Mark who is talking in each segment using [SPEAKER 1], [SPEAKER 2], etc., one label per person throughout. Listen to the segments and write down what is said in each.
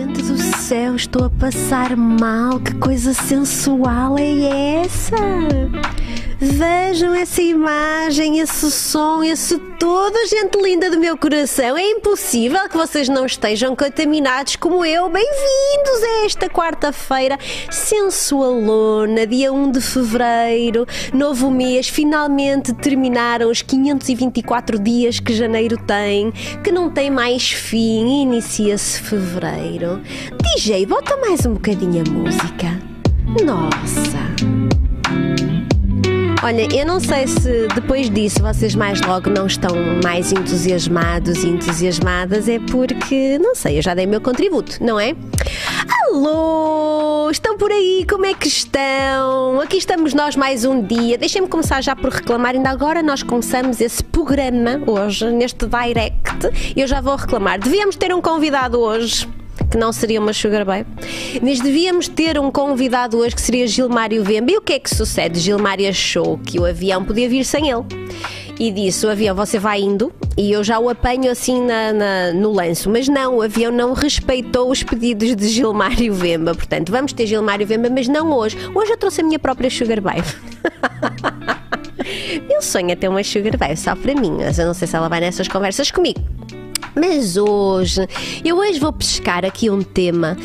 [SPEAKER 1] Gente do céu, estou a passar mal. Que coisa sensual é essa? Vejam essa imagem, esse som, esse tudo, gente linda do meu coração. É impossível que vocês não estejam contaminados como eu. Bem-vindos a esta quarta-feira sensualona, dia 1 de fevereiro, novo mês. Finalmente terminaram os 524 dias que janeiro tem, que não tem mais fim. Inicia-se fevereiro. DJ, bota mais um bocadinho a música. Nossa! Olha, eu não sei se depois disso vocês mais logo não estão mais entusiasmados e entusiasmadas, é porque, não sei, eu já dei o meu contributo, não é? Alô, estão por aí? Como é que estão? Aqui estamos nós mais um dia. Deixem-me começar já por reclamar. Ainda agora nós começamos esse programa hoje, neste direct. Eu já vou reclamar. Devíamos ter um convidado hoje que não seria uma Sugar Babe. Mas devíamos ter um convidado hoje que seria Gilmário Vemba. E o que é que sucede? Gilmário achou que o avião podia vir sem ele. E disse: o avião você vai indo e eu já o apanho assim na, na, no lenço. Mas não, o avião não respeitou os pedidos de Gilmário Vemba. Portanto, vamos ter Gilmário Vemba, mas não hoje. Hoje eu trouxe a minha própria Sugar Babe. Meu sonho é ter uma Sugar Babe só para mim, mas eu não sei se ela vai nessas conversas comigo. Mas hoje, eu hoje vou pescar aqui um tema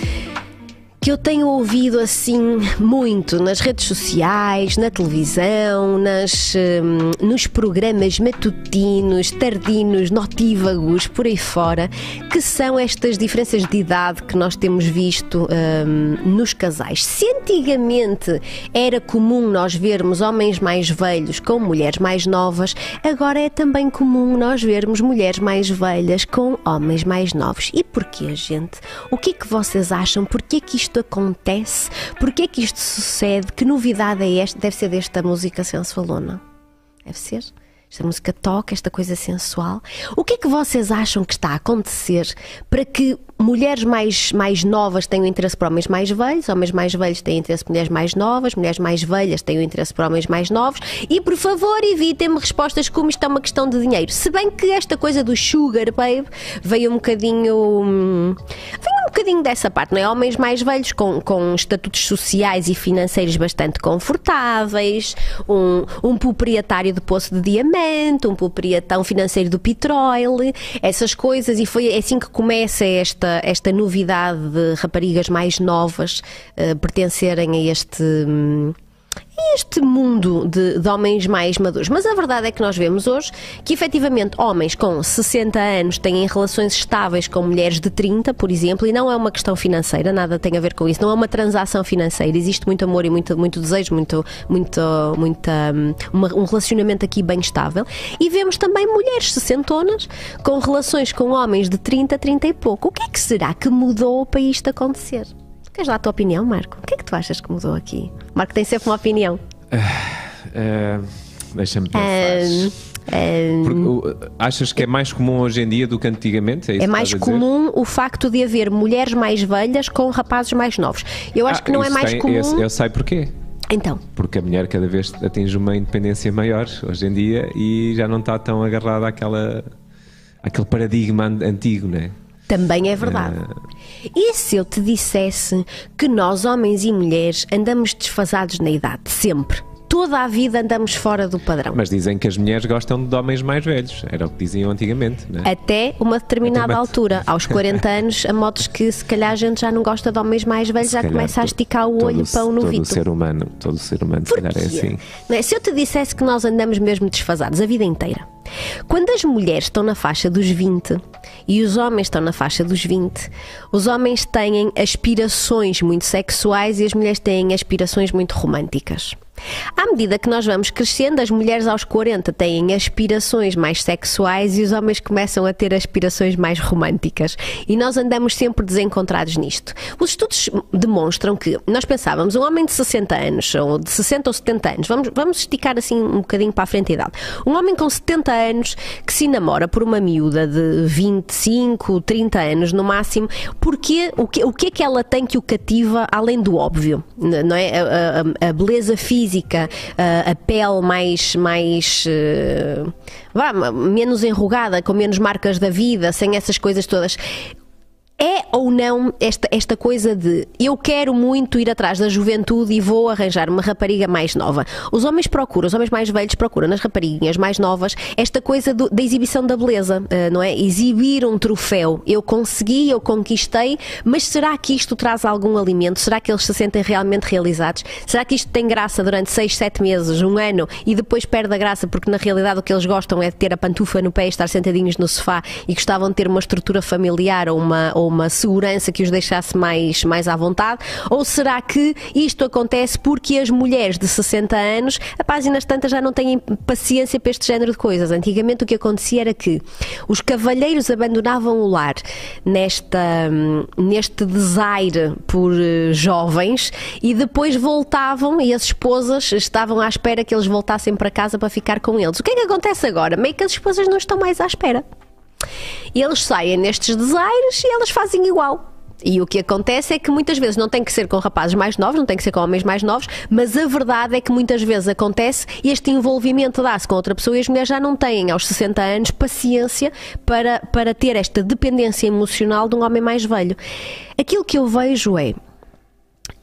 [SPEAKER 1] que eu tenho ouvido assim muito nas redes sociais, na televisão, nas, um, nos programas matutinos, tardinos, notívagos, por aí fora, que são estas diferenças de idade que nós temos visto um, nos casais. Se antigamente era comum nós vermos homens mais velhos com mulheres mais novas, agora é também comum nós vermos mulheres mais velhas com homens mais novos. E porquê, gente? O que é que vocês acham? Porquê que isto isto acontece? Porquê é que isto sucede? Que novidade é esta? Deve ser desta música sensualona. Deve ser? Esta música toca, esta coisa sensual. O que é que vocês acham que está a acontecer para que mulheres mais, mais novas tenham interesse por homens mais velhos, homens mais velhos têm interesse por mulheres mais novas, mulheres mais velhas têm interesse por homens mais novos e, por favor, evitem-me respostas como isto é uma questão de dinheiro. Se bem que esta coisa do sugar, babe, veio um bocadinho... Hum, veio um bocadinho dessa parte, não é? Homens mais velhos com, com estatutos sociais e financeiros bastante confortáveis, um, um proprietário de poço de diamante, um proprietário financeiro do petróleo, essas coisas, e foi assim que começa esta esta, esta novidade de raparigas mais novas uh, pertencerem a este. Um, este mundo de, de, homens mais maduros. Mas a verdade é que nós vemos hoje que, efetivamente, homens com 60 anos têm relações estáveis com mulheres de 30, por exemplo, e não é uma questão financeira, nada tem a ver com isso, não é uma transação financeira. Existe muito amor e muito, muito desejo, muito, muito, muita, uma, um relacionamento aqui bem estável. E vemos também mulheres sessentonas com relações com homens de 30, 30 e pouco. O que é que será que mudou para isto acontecer? Queres dar a tua opinião, Marco? O que é que tu achas que mudou aqui? Marco tem sempre uma opinião.
[SPEAKER 2] Uh, uh, Deixa-me pensar. Uh, achas que é mais comum hoje em dia do que antigamente?
[SPEAKER 1] É, é mais comum o facto de haver mulheres mais velhas com rapazes mais novos. Eu acho ah, que não é mais tem, comum.
[SPEAKER 2] Eu, eu sei porquê.
[SPEAKER 1] Então.
[SPEAKER 2] Porque a mulher cada vez atinge uma independência maior hoje em dia e já não está tão agarrada àquela, àquele paradigma antigo, não é?
[SPEAKER 1] Também é verdade. E se eu te dissesse que nós, homens e mulheres, andamos desfasados na idade, sempre? toda a vida andamos fora do padrão.
[SPEAKER 2] Mas dizem que as mulheres gostam de homens mais velhos, era o que diziam antigamente, não
[SPEAKER 1] é? Até uma determinada Até altura, aos 40 anos, a modos que se calhar a gente já não gosta de homens mais velhos, se já começa a esticar o olho para o novito.
[SPEAKER 2] Todo ser humano, todo ser humano, se calhar é assim.
[SPEAKER 1] É? Se eu te dissesse que nós andamos mesmo desfasados a vida inteira, quando as mulheres estão na faixa dos 20 e os homens estão na faixa dos 20, os homens têm aspirações muito sexuais e as mulheres têm aspirações muito românticas. À medida que nós vamos crescendo, as mulheres aos 40 têm aspirações mais sexuais e os homens começam a ter aspirações mais românticas. E nós andamos sempre desencontrados nisto. Os estudos demonstram que nós pensávamos, um homem de 60 anos, ou de 60 ou 70 anos, vamos, vamos esticar assim um bocadinho para a frente a idade. Um homem com 70 anos que se namora por uma miúda de 25, 30 anos no máximo, porque o que, o que é que ela tem que o cativa além do óbvio? Não é? a, a, a beleza física física, uh, a pele mais, mais uh, vá, menos enrugada, com menos marcas da vida, sem essas coisas todas. É ou não esta, esta coisa de eu quero muito ir atrás da juventude e vou arranjar uma rapariga mais nova? Os homens procuram, os homens mais velhos procuram nas rapariguinhas mais novas esta coisa do, da exibição da beleza, uh, não é? Exibir um troféu. Eu consegui, eu conquistei, mas será que isto traz algum alimento? Será que eles se sentem realmente realizados? Será que isto tem graça durante 6, 7 meses, um ano e depois perde a graça porque na realidade o que eles gostam é de ter a pantufa no pé e estar sentadinhos no sofá e gostavam de ter uma estrutura familiar ou uma. Ou uma segurança que os deixasse mais, mais à vontade? Ou será que isto acontece porque as mulheres de 60 anos, a páginas tantas, já não têm paciência para este género de coisas? Antigamente o que acontecia era que os cavalheiros abandonavam o lar nesta, neste desaire por eh, jovens e depois voltavam e as esposas estavam à espera que eles voltassem para casa para ficar com eles. O que é que acontece agora? Meio que as esposas não estão mais à espera. E eles saem nestes desaires e elas fazem igual. E o que acontece é que muitas vezes não tem que ser com rapazes mais novos, não tem que ser com homens mais novos, mas a verdade é que muitas vezes acontece este envolvimento dá-se com outra pessoa e as mulheres já não têm aos 60 anos paciência para, para ter esta dependência emocional de um homem mais velho. Aquilo que eu vejo é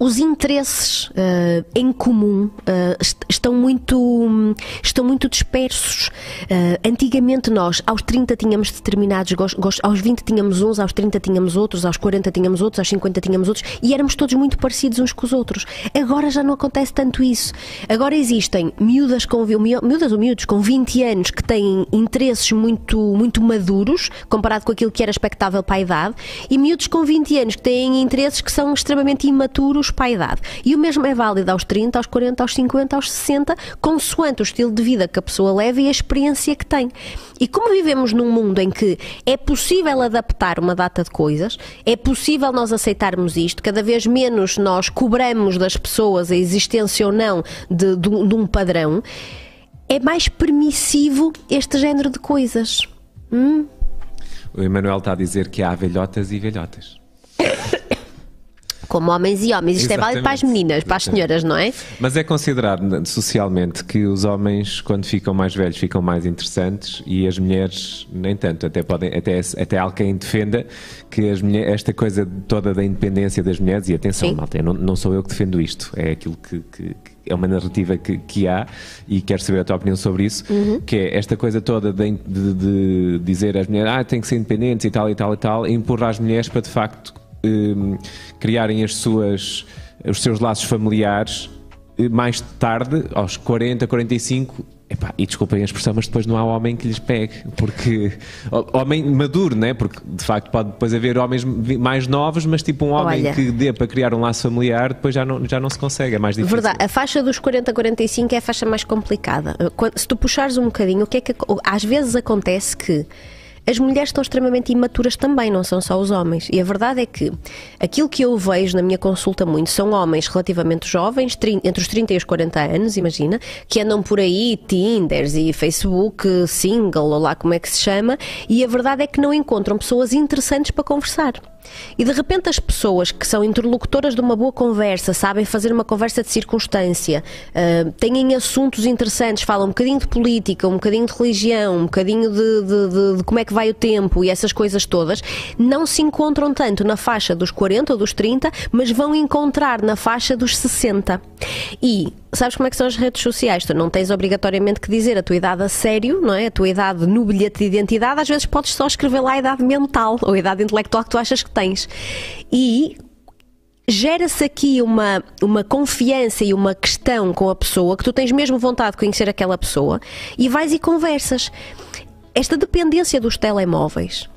[SPEAKER 1] os interesses uh, em comum uh, est estão, muito, estão muito dispersos. Uh, antigamente nós, aos 30 tínhamos determinados gostos, aos 20 tínhamos uns, aos 30 tínhamos outros, aos 40 tínhamos outros, aos 50 tínhamos outros e éramos todos muito parecidos uns com os outros. Agora já não acontece tanto isso. Agora existem miúdas, com, miúdas ou miúdos com 20 anos que têm interesses muito, muito maduros comparado com aquilo que era expectável para a idade e miúdos com 20 anos que têm interesses que são extremamente imaturos para a idade. E o mesmo é válido aos 30, aos 40, aos 50, aos 60, consoante o estilo de vida que a pessoa leva e a experiência que tem. E como vivemos num mundo em que é possível adaptar uma data de coisas, é possível nós aceitarmos isto, cada vez menos nós cobramos das pessoas a existência ou não de, de, de um padrão, é mais permissivo este género de coisas. Hum?
[SPEAKER 2] O Emanuel está a dizer que há velhotas e velhotas
[SPEAKER 1] como homens e homens. Isto Exatamente. é válido para as meninas, para as senhoras, não é?
[SPEAKER 2] Mas é considerado socialmente que os homens, quando ficam mais velhos, ficam mais interessantes e as mulheres nem tanto. Até, podem, até, até há quem defenda que as mulheres, esta coisa toda da independência das mulheres, e atenção, Sim. malta, não, não sou eu que defendo isto, é aquilo que, que, que é uma narrativa que, que, há e quero saber a tua opinião sobre isso, uhum. que é esta coisa toda de, de, de, dizer às mulheres ah, têm que ser independentes e tal e tal e tal, e empurrar as mulheres para de facto um, criarem as suas, os seus laços familiares eh, mais tarde, aos 40, 45, Epá, e desculpem a expressão, mas depois não há homem que lhes pegue, porque homem maduro, né? Porque de facto pode depois haver homens mais novos, mas tipo um homem Olha, que dê para criar um laço familiar, depois já não, já não se consegue, é mais difícil.
[SPEAKER 1] Verdade, a faixa dos 40 a 45 é a faixa mais complicada. Se tu puxares um bocadinho, o que é que às vezes acontece que as mulheres estão extremamente imaturas também, não são só os homens. E a verdade é que aquilo que eu vejo na minha consulta muito são homens relativamente jovens, entre os 30 e os 40 anos, imagina, que andam por aí, Tinders e Facebook single, ou lá como é que se chama, e a verdade é que não encontram pessoas interessantes para conversar. E de repente as pessoas que são interlocutoras de uma boa conversa, sabem fazer uma conversa de circunstância, uh, têm assuntos interessantes, falam um bocadinho de política, um bocadinho de religião, um bocadinho de, de, de, de como é que vai o tempo e essas coisas todas, não se encontram tanto na faixa dos 40 ou dos 30, mas vão encontrar na faixa dos 60. E sabes como é que são as redes sociais? Tu não tens obrigatoriamente que dizer a tua idade a sério, não é? A tua idade no bilhete de identidade, às vezes podes só escrever lá a idade mental ou a idade intelectual que tu achas que tens. E gera-se aqui uma, uma confiança e uma questão com a pessoa que tu tens mesmo vontade de conhecer aquela pessoa e vais e conversas. Esta dependência dos telemóveis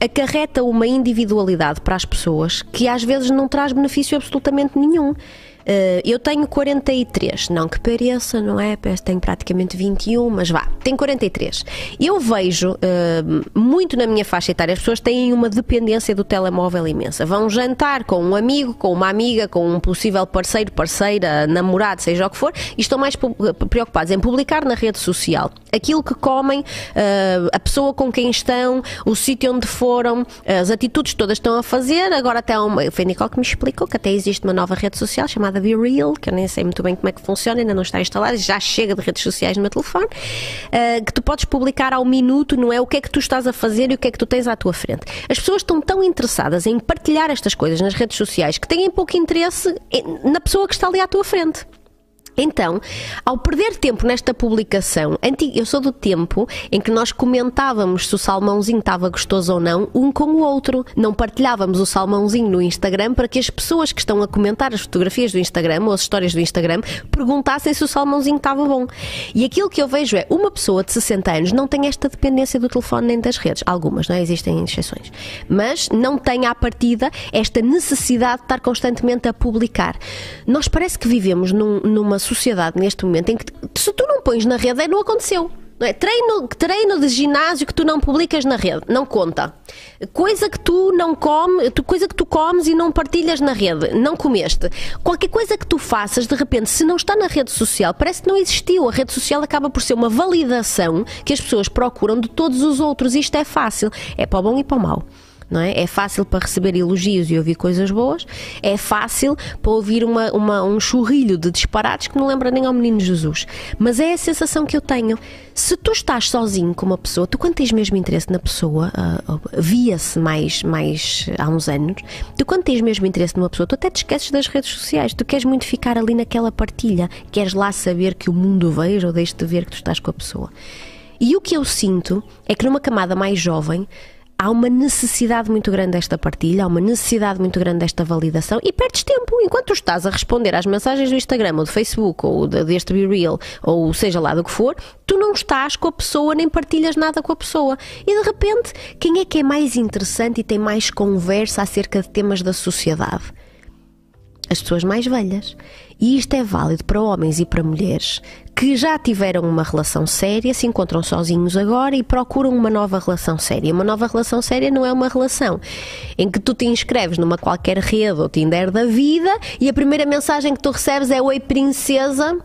[SPEAKER 1] acarreta uma individualidade para as pessoas que às vezes não traz benefício absolutamente nenhum. Uh, eu tenho 43, não que pareça, não é? Tenho praticamente 21, mas vá, tenho 43. Eu vejo uh, muito na minha faixa etária, as pessoas têm uma dependência do telemóvel imensa. Vão jantar com um amigo, com uma amiga, com um possível parceiro, parceira, namorado, seja o que for, e estão mais preocupados em publicar na rede social aquilo que comem, a pessoa com quem estão, o sítio onde foram, as atitudes todas estão a fazer. Agora até uma, foi Nicole que me explicou que até existe uma nova rede social chamada chamada Be Real, que eu nem sei muito bem como é que funciona, ainda não está instalada, já chega de redes sociais no meu telefone, uh, que tu podes publicar ao minuto, não é? O que é que tu estás a fazer e o que é que tu tens à tua frente. As pessoas estão tão interessadas em partilhar estas coisas nas redes sociais que têm pouco interesse na pessoa que está ali à tua frente. Então, ao perder tempo nesta publicação, eu sou do tempo em que nós comentávamos se o salmãozinho estava gostoso ou não, um com o outro. Não partilhávamos o salmãozinho no Instagram para que as pessoas que estão a comentar as fotografias do Instagram ou as histórias do Instagram perguntassem se o salmãozinho estava bom. E aquilo que eu vejo é uma pessoa de 60 anos não tem esta dependência do telefone nem das redes. Algumas, não é? Existem exceções. Mas não tem à partida esta necessidade de estar constantemente a publicar. Nós parece que vivemos num, numa sociedade neste momento em que se tu não pões na rede, é, não aconteceu. Não é? treino, treino de ginásio que tu não publicas na rede, não conta. Coisa que tu não comes, coisa que tu comes e não partilhas na rede, não comeste. Qualquer coisa que tu faças, de repente, se não está na rede social, parece que não existiu. A rede social acaba por ser uma validação que as pessoas procuram de todos os outros. Isto é fácil. É para o bom e para o mau não é? É fácil para receber elogios e ouvir coisas boas, é fácil para ouvir uma, uma, um churrilho de disparates que não lembra nem ao menino Jesus. Mas é a sensação que eu tenho. Se tu estás sozinho com uma pessoa, tu quando tens mesmo interesse na pessoa, uh, via-se mais, mais há uns anos, tu quando tens mesmo interesse numa pessoa, tu até te esqueces das redes sociais, tu queres muito ficar ali naquela partilha, queres lá saber que o mundo veja ou deixe de ver que tu estás com a pessoa. E o que eu sinto é que numa camada mais jovem, há uma necessidade muito grande desta partilha, há uma necessidade muito grande desta validação e perdes tempo enquanto tu estás a responder às mensagens do Instagram ou do Facebook ou deste Be Real ou seja lá do que for, tu não estás com a pessoa nem partilhas nada com a pessoa. E de repente, quem é que é mais interessante e tem mais conversa acerca de temas da sociedade? As pessoas mais velhas. E isto é válido para homens e para mulheres que já tiveram uma relação séria, se encontram sozinhos agora e procuram uma nova relação séria. Uma nova relação séria não é uma relação em que tu te inscreves numa qualquer rede ou Tinder da vida e a primeira mensagem que tu recebes é Oi, princesa.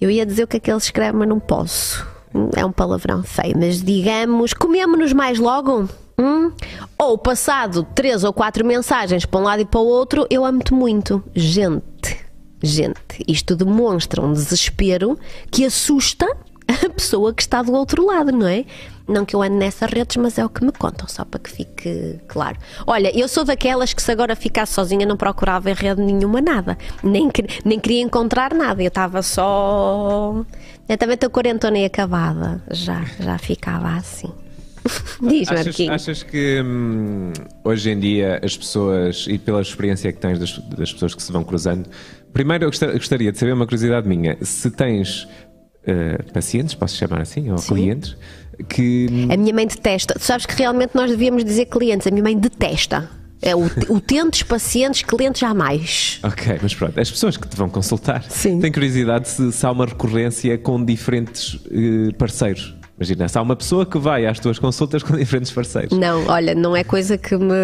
[SPEAKER 1] Eu ia dizer o que é que ele escreve, mas não posso. É um palavrão feio, mas digamos, comemos-nos mais logo. Hum? Ou passado três ou quatro mensagens para um lado e para o outro, eu amo-te muito. Gente, gente, isto demonstra um desespero que assusta a pessoa que está do outro lado, não é? Não que eu ande nessas redes, mas é o que me contam, só para que fique claro. Olha, eu sou daquelas que se agora ficasse sozinha não procurava em rede nenhuma nada. Nem, nem queria encontrar nada. Eu estava só. Eu também estou quarentona e acabada. Já, já ficava assim. Diz,
[SPEAKER 2] achas,
[SPEAKER 1] Marquinhos.
[SPEAKER 2] Achas que hum, hoje em dia as pessoas, e pela experiência que tens das, das pessoas que se vão cruzando, primeiro eu gostaria de saber uma curiosidade minha: se tens uh, pacientes, posso chamar assim, ou Sim. clientes, que.
[SPEAKER 1] A minha mãe detesta. Tu sabes que realmente nós devíamos dizer clientes, a minha mãe detesta. É o, utentes, pacientes, clientes jamais.
[SPEAKER 2] Ok, mas pronto, as pessoas que te vão consultar
[SPEAKER 1] Sim.
[SPEAKER 2] têm curiosidade se, se há uma recorrência com diferentes uh, parceiros. Imagina, se há uma pessoa que vai às tuas consultas com diferentes parceiros.
[SPEAKER 1] Não, olha, não é coisa que me,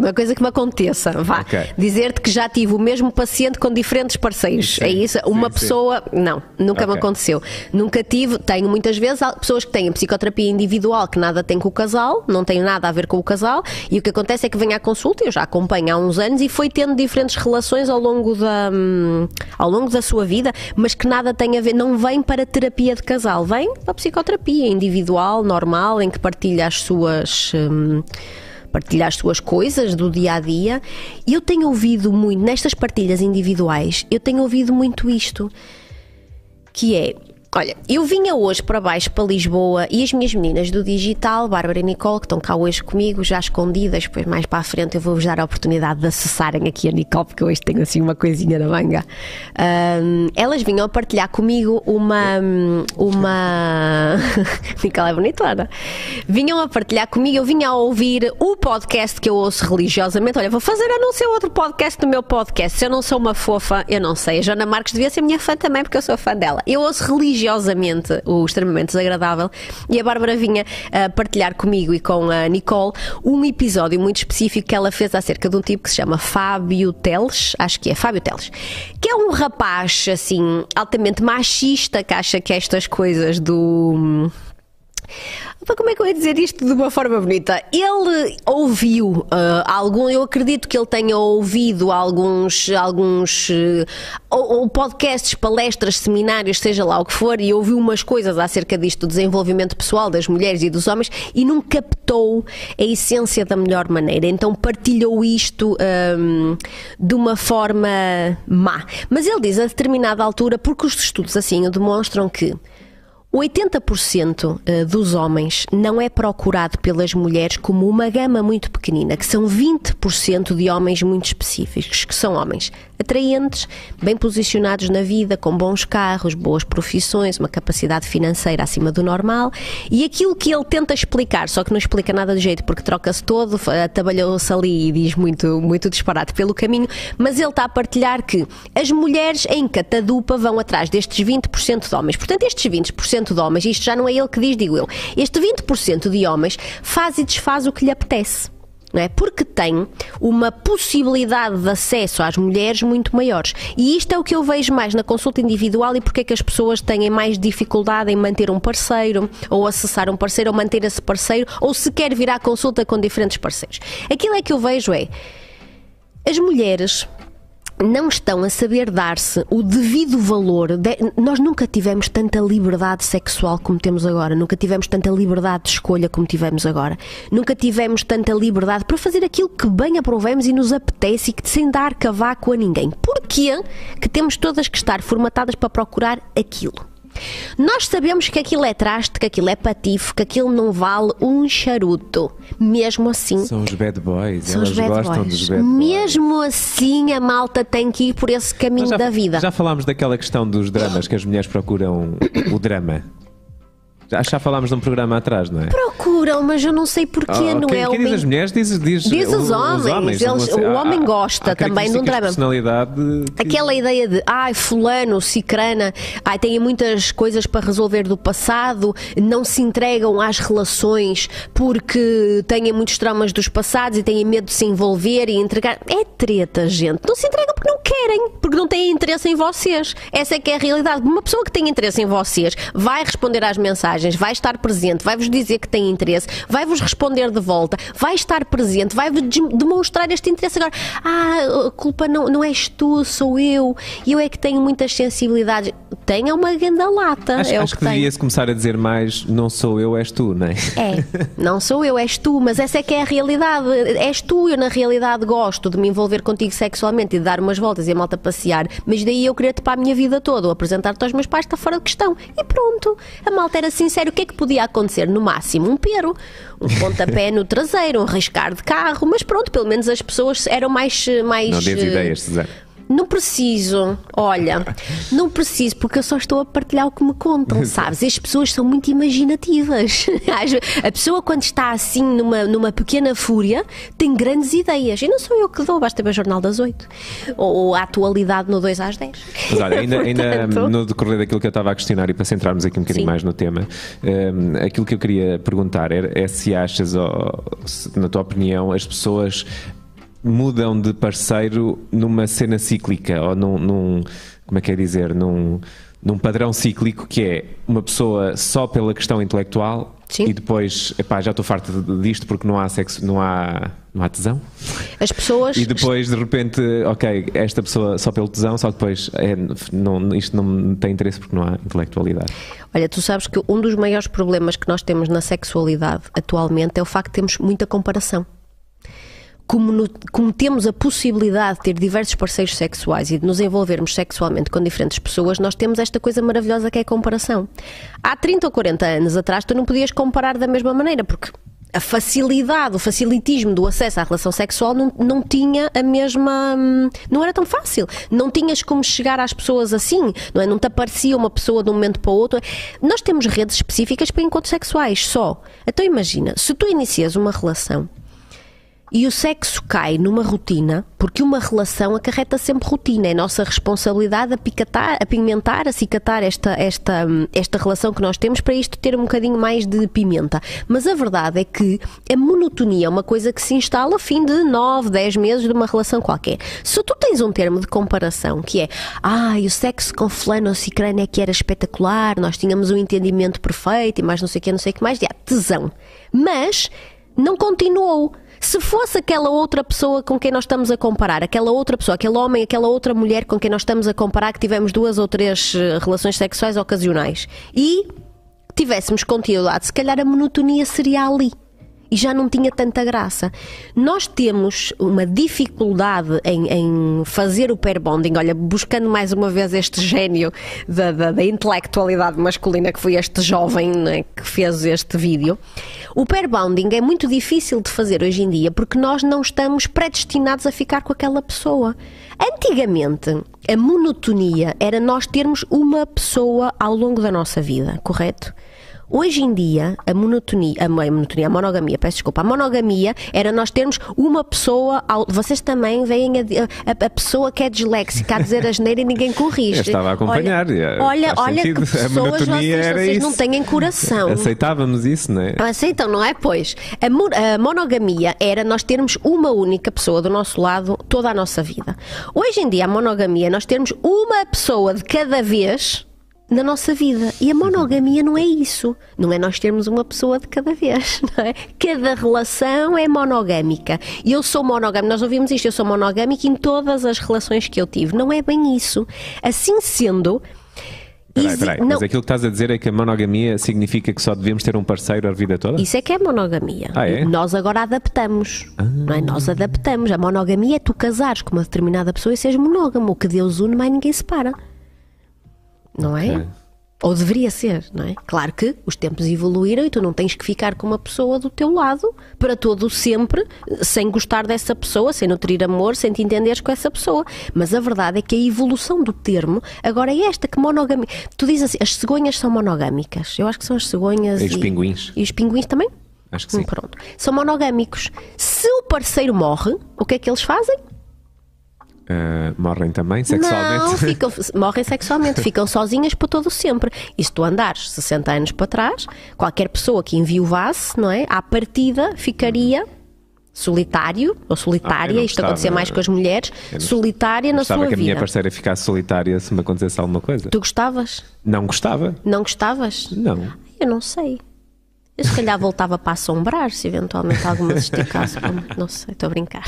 [SPEAKER 1] não é coisa que me aconteça. Vá. Okay. Dizer-te que já tive o mesmo paciente com diferentes parceiros. Sim, é isso? Sim, uma sim. pessoa. Não, nunca okay. me aconteceu. Nunca tive. Tenho muitas vezes pessoas que têm psicoterapia individual que nada tem com o casal, não tem nada a ver com o casal, e o que acontece é que vem à consulta, eu já acompanho há uns anos e foi tendo diferentes relações ao longo da, hum, ao longo da sua vida, mas que nada tem a ver, não vem para terapia de casal, vem para psicoterapia individual, normal, em que partilha as suas. Hum, partilha as suas coisas do dia a dia. E eu tenho ouvido muito, nestas partilhas individuais, eu tenho ouvido muito isto, que é Olha, eu vinha hoje para baixo, para Lisboa, e as minhas meninas do digital, Bárbara e Nicole, que estão cá hoje comigo, já escondidas, depois mais para a frente eu vou-vos dar a oportunidade de acessarem aqui a Nicole, porque hoje tenho assim uma coisinha na manga. Um, elas vinham a partilhar comigo uma. uma... Nicole é bonitona. Vinham a partilhar comigo, eu vinha a ouvir o podcast que eu ouço religiosamente. Olha, vou fazer anúncio outro podcast do meu podcast. Se eu não sou uma fofa, eu não sei. A Joana Marques devia ser minha fã também, porque eu sou fã dela. Eu ouço religiosamente religiosamente o extremamente desagradável. E a Bárbara vinha a partilhar comigo e com a Nicole um episódio muito específico que ela fez acerca de um tipo que se chama Fábio Teles, acho que é Fábio Teles, que é um rapaz assim altamente machista que acha que estas coisas do como é que eu ia dizer isto de uma forma bonita? Ele ouviu uh, algum, eu acredito que ele tenha ouvido alguns, alguns uh, ou, ou, podcasts, palestras, seminários, seja lá o que for, e ouviu umas coisas acerca disto, do desenvolvimento pessoal das mulheres e dos homens, e não captou a essência da melhor maneira. Então partilhou isto um, de uma forma má. Mas ele diz a determinada altura, porque os estudos assim o demonstram que 80% eh, dos homens não é procurado pelas mulheres como uma gama muito pequenina, que são 20% de homens muito específicos, que são homens atraentes, bem posicionados na vida, com bons carros, boas profissões, uma capacidade financeira acima do normal. E aquilo que ele tenta explicar, só que não explica nada de jeito, porque troca-se todo, atabalhou-se ali e diz muito, muito disparate pelo caminho, mas ele está a partilhar que as mulheres em catadupa vão atrás destes 20% de homens. Portanto, estes 20% 20% de homens, isto já não é ele que diz, digo eu, este 20% de homens faz e desfaz o que lhe apetece. É? Porque tem uma possibilidade de acesso às mulheres muito maiores. E isto é o que eu vejo mais na consulta individual e porque é que as pessoas têm mais dificuldade em manter um parceiro, ou acessar um parceiro, ou manter esse parceiro, ou sequer vir à consulta com diferentes parceiros. Aquilo é que eu vejo é as mulheres não estão a saber dar-se o devido valor. De... Nós nunca tivemos tanta liberdade sexual como temos agora, nunca tivemos tanta liberdade de escolha como tivemos agora, nunca tivemos tanta liberdade para fazer aquilo que bem aprovemos e nos apetece e que sem dar cavaco a ninguém. Porquê que temos todas que estar formatadas para procurar aquilo? Nós sabemos que aquilo é traste, que aquilo é patife, que aquilo não vale um charuto. Mesmo assim.
[SPEAKER 2] São os bad boys, são elas os bad gostam boys. dos bad boys.
[SPEAKER 1] Mesmo assim, a malta tem que ir por esse caminho
[SPEAKER 2] já,
[SPEAKER 1] da vida.
[SPEAKER 2] Já falámos daquela questão dos dramas, que as mulheres procuram o drama. Já, já falámos num programa atrás, não é?
[SPEAKER 1] Procuram, mas eu não sei porquê, oh, não é?
[SPEAKER 2] Quem diz as mulheres diz, diz,
[SPEAKER 1] diz os, homens. Os homens eles, o homem gosta há, também de um drama.
[SPEAKER 2] Personalidade que...
[SPEAKER 1] Aquela ideia de, ai, fulano, cicrana, ai, têm muitas coisas para resolver do passado, não se entregam às relações porque têm muitos traumas dos passados e têm medo de se envolver e entregar. É treta, gente. Não se entregam porque não querem, porque não têm interesse em vocês. Essa é que é a realidade. Uma pessoa que tem interesse em vocês vai responder às mensagens mensagens, vai estar presente, vai-vos dizer que tem interesse, vai-vos responder de volta, vai estar presente, vai-vos demonstrar este interesse. Agora, ah, a culpa não, não és tu, sou eu, eu é que tenho muitas sensibilidades. Tenha uma grande lata.
[SPEAKER 2] Acho,
[SPEAKER 1] é
[SPEAKER 2] acho que, que devia-se começar a dizer mais: não sou eu, és tu, não é?
[SPEAKER 1] É, não sou eu, és tu, mas essa é que é a realidade. És tu, eu na realidade gosto de me envolver contigo sexualmente e de dar umas voltas e a malta passear, mas daí eu querer-te para a minha vida toda, ou apresentar-te aos meus pais, está fora de questão. E pronto, a malta era assim sincero, o que é que podia acontecer? No máximo, um pero, um pontapé no traseiro, um riscar de carro, mas pronto, pelo menos as pessoas eram mais. mais
[SPEAKER 2] Não dês ideias, Suzana.
[SPEAKER 1] Não preciso, olha, não preciso, porque eu só estou a partilhar o que me contam, sabes? As pessoas são muito imaginativas. A pessoa, quando está assim numa, numa pequena fúria, tem grandes ideias. E não sou eu que dou, basta ver o Jornal das Oito ou a atualidade no 2 às 10.
[SPEAKER 2] Mas olha, ainda, ainda no decorrer daquilo que eu estava a questionar e para centrarmos aqui um bocadinho Sim. mais no tema, um, aquilo que eu queria perguntar é, é se achas, ou, se, na tua opinião, as pessoas mudam de parceiro numa cena cíclica ou num, num como é que é dizer, num, num padrão cíclico que é uma pessoa só pela questão intelectual Sim. e depois, epá, já estou farto disto porque não há sexo, não há, não há tesão.
[SPEAKER 1] As pessoas.
[SPEAKER 2] E depois, de repente, ok, esta pessoa só pelo tesão, só depois é, não, isto não tem interesse porque não há intelectualidade.
[SPEAKER 1] Olha, tu sabes que um dos maiores problemas que nós temos na sexualidade atualmente é o facto de termos muita comparação como, no, como, temos a possibilidade de ter diversos parceiros sexuais e de nos envolvermos sexualmente com diferentes pessoas, nós temos esta coisa maravilhosa que é a comparação. Há 30 ou 40 anos atrás tu não podias comparar da mesma maneira, porque a facilidade, o facilitismo do acesso à relação sexual não, não tinha a mesma. não era tão fácil. Não tinhas como chegar às pessoas assim, não é? Não te aparecia uma pessoa de um momento para o outro. Nós temos redes específicas para encontros sexuais só. Então imagina, se tu inicias uma relação e o sexo cai numa rotina, porque uma relação acarreta sempre rotina. É nossa responsabilidade apicatar, apimentar, acicatar esta, esta, esta relação que nós temos para isto ter um bocadinho mais de pimenta. Mas a verdade é que a monotonia é uma coisa que se instala ao fim de 9, 10 meses de uma relação qualquer. Se tu tens um termo de comparação que é ah, o sexo com fulano ou cicrano é que era espetacular, nós tínhamos um entendimento perfeito e mais não sei o que, não sei o que mais, já, tesão. Mas não continuou se fosse aquela outra pessoa com quem nós estamos a comparar, aquela outra pessoa, aquele homem, aquela outra mulher com quem nós estamos a comparar, que tivemos duas ou três eh, relações sexuais ocasionais e tivéssemos continuidade, se calhar a monotonia seria ali e já não tinha tanta graça. Nós temos uma dificuldade em, em fazer o pair bonding, olha, buscando mais uma vez este gênio da, da, da intelectualidade masculina que foi este jovem né, que fez este vídeo. O pair bonding é muito difícil de fazer hoje em dia porque nós não estamos predestinados a ficar com aquela pessoa. Antigamente, a monotonia era nós termos uma pessoa ao longo da nossa vida, correto? Hoje em dia, a monotonia, a, monotonia, a monogamia, peço desculpa, a monogamia era nós termos uma pessoa. Ao, vocês também veem a, a, a, pessoa que é disléxica a dizer a geneira e ninguém corrige. Eu
[SPEAKER 2] estava a acompanhar.
[SPEAKER 1] Olha, olha, olha que pessoas vocês, vocês não têm coração.
[SPEAKER 2] Aceitávamos isso, não é?
[SPEAKER 1] Aceitam, não é? Pois. A, a monogamia era nós termos uma única pessoa do nosso lado toda a nossa vida. Hoje em dia, a monogamia é nós termos uma pessoa de cada vez na nossa vida. E a monogamia não é isso. Não é nós termos uma pessoa de cada vez. Não é? Cada relação é monogâmica. E eu sou monogâmica. Nós ouvimos isto. Eu sou monogâmica em todas as relações que eu tive. Não é bem isso. Assim sendo.
[SPEAKER 2] Peraí, peraí, não. mas aquilo que estás a dizer é que a monogamia significa que só devemos ter um parceiro a vida toda?
[SPEAKER 1] Isso é que é monogamia.
[SPEAKER 2] Ah, é?
[SPEAKER 1] Nós agora adaptamos. Ah. Não é? Nós adaptamos. A monogamia é tu casares com uma determinada pessoa e seres monógamo. O que Deus une, mais ninguém separa não é? Okay. Ou deveria ser, não é? Claro que os tempos evoluíram e tu não tens que ficar com uma pessoa do teu lado para todo sempre, sem gostar dessa pessoa, sem nutrir amor, sem te entenderes com essa pessoa. Mas a verdade é que a evolução do termo agora é esta, que monogamia. Tu dizes assim, as cegonhas são monogâmicas. Eu acho que são as cegonhas.
[SPEAKER 2] E os pinguins.
[SPEAKER 1] E os pinguins também?
[SPEAKER 2] Acho que sim. Hum,
[SPEAKER 1] pronto. São monogâmicos. Se o parceiro morre, o que é que eles fazem?
[SPEAKER 2] Uh, morrem também sexualmente?
[SPEAKER 1] Não, ficam, morrem sexualmente, ficam sozinhas para todo sempre. E se tu andares 60 anos para trás, qualquer pessoa que enviuvasse, não é? À partida ficaria solitário ou solitária, ah, isto gostava, acontecia mais com as mulheres, solitária na sua vida.
[SPEAKER 2] Gostava que a minha parceira ficasse solitária se me acontecesse alguma coisa.
[SPEAKER 1] Tu gostavas?
[SPEAKER 2] Não gostava.
[SPEAKER 1] Não gostavas?
[SPEAKER 2] Não.
[SPEAKER 1] Eu não sei. Eu se calhar voltava para assombrar se eventualmente alguma se esticasse. Não sei, estou a brincar.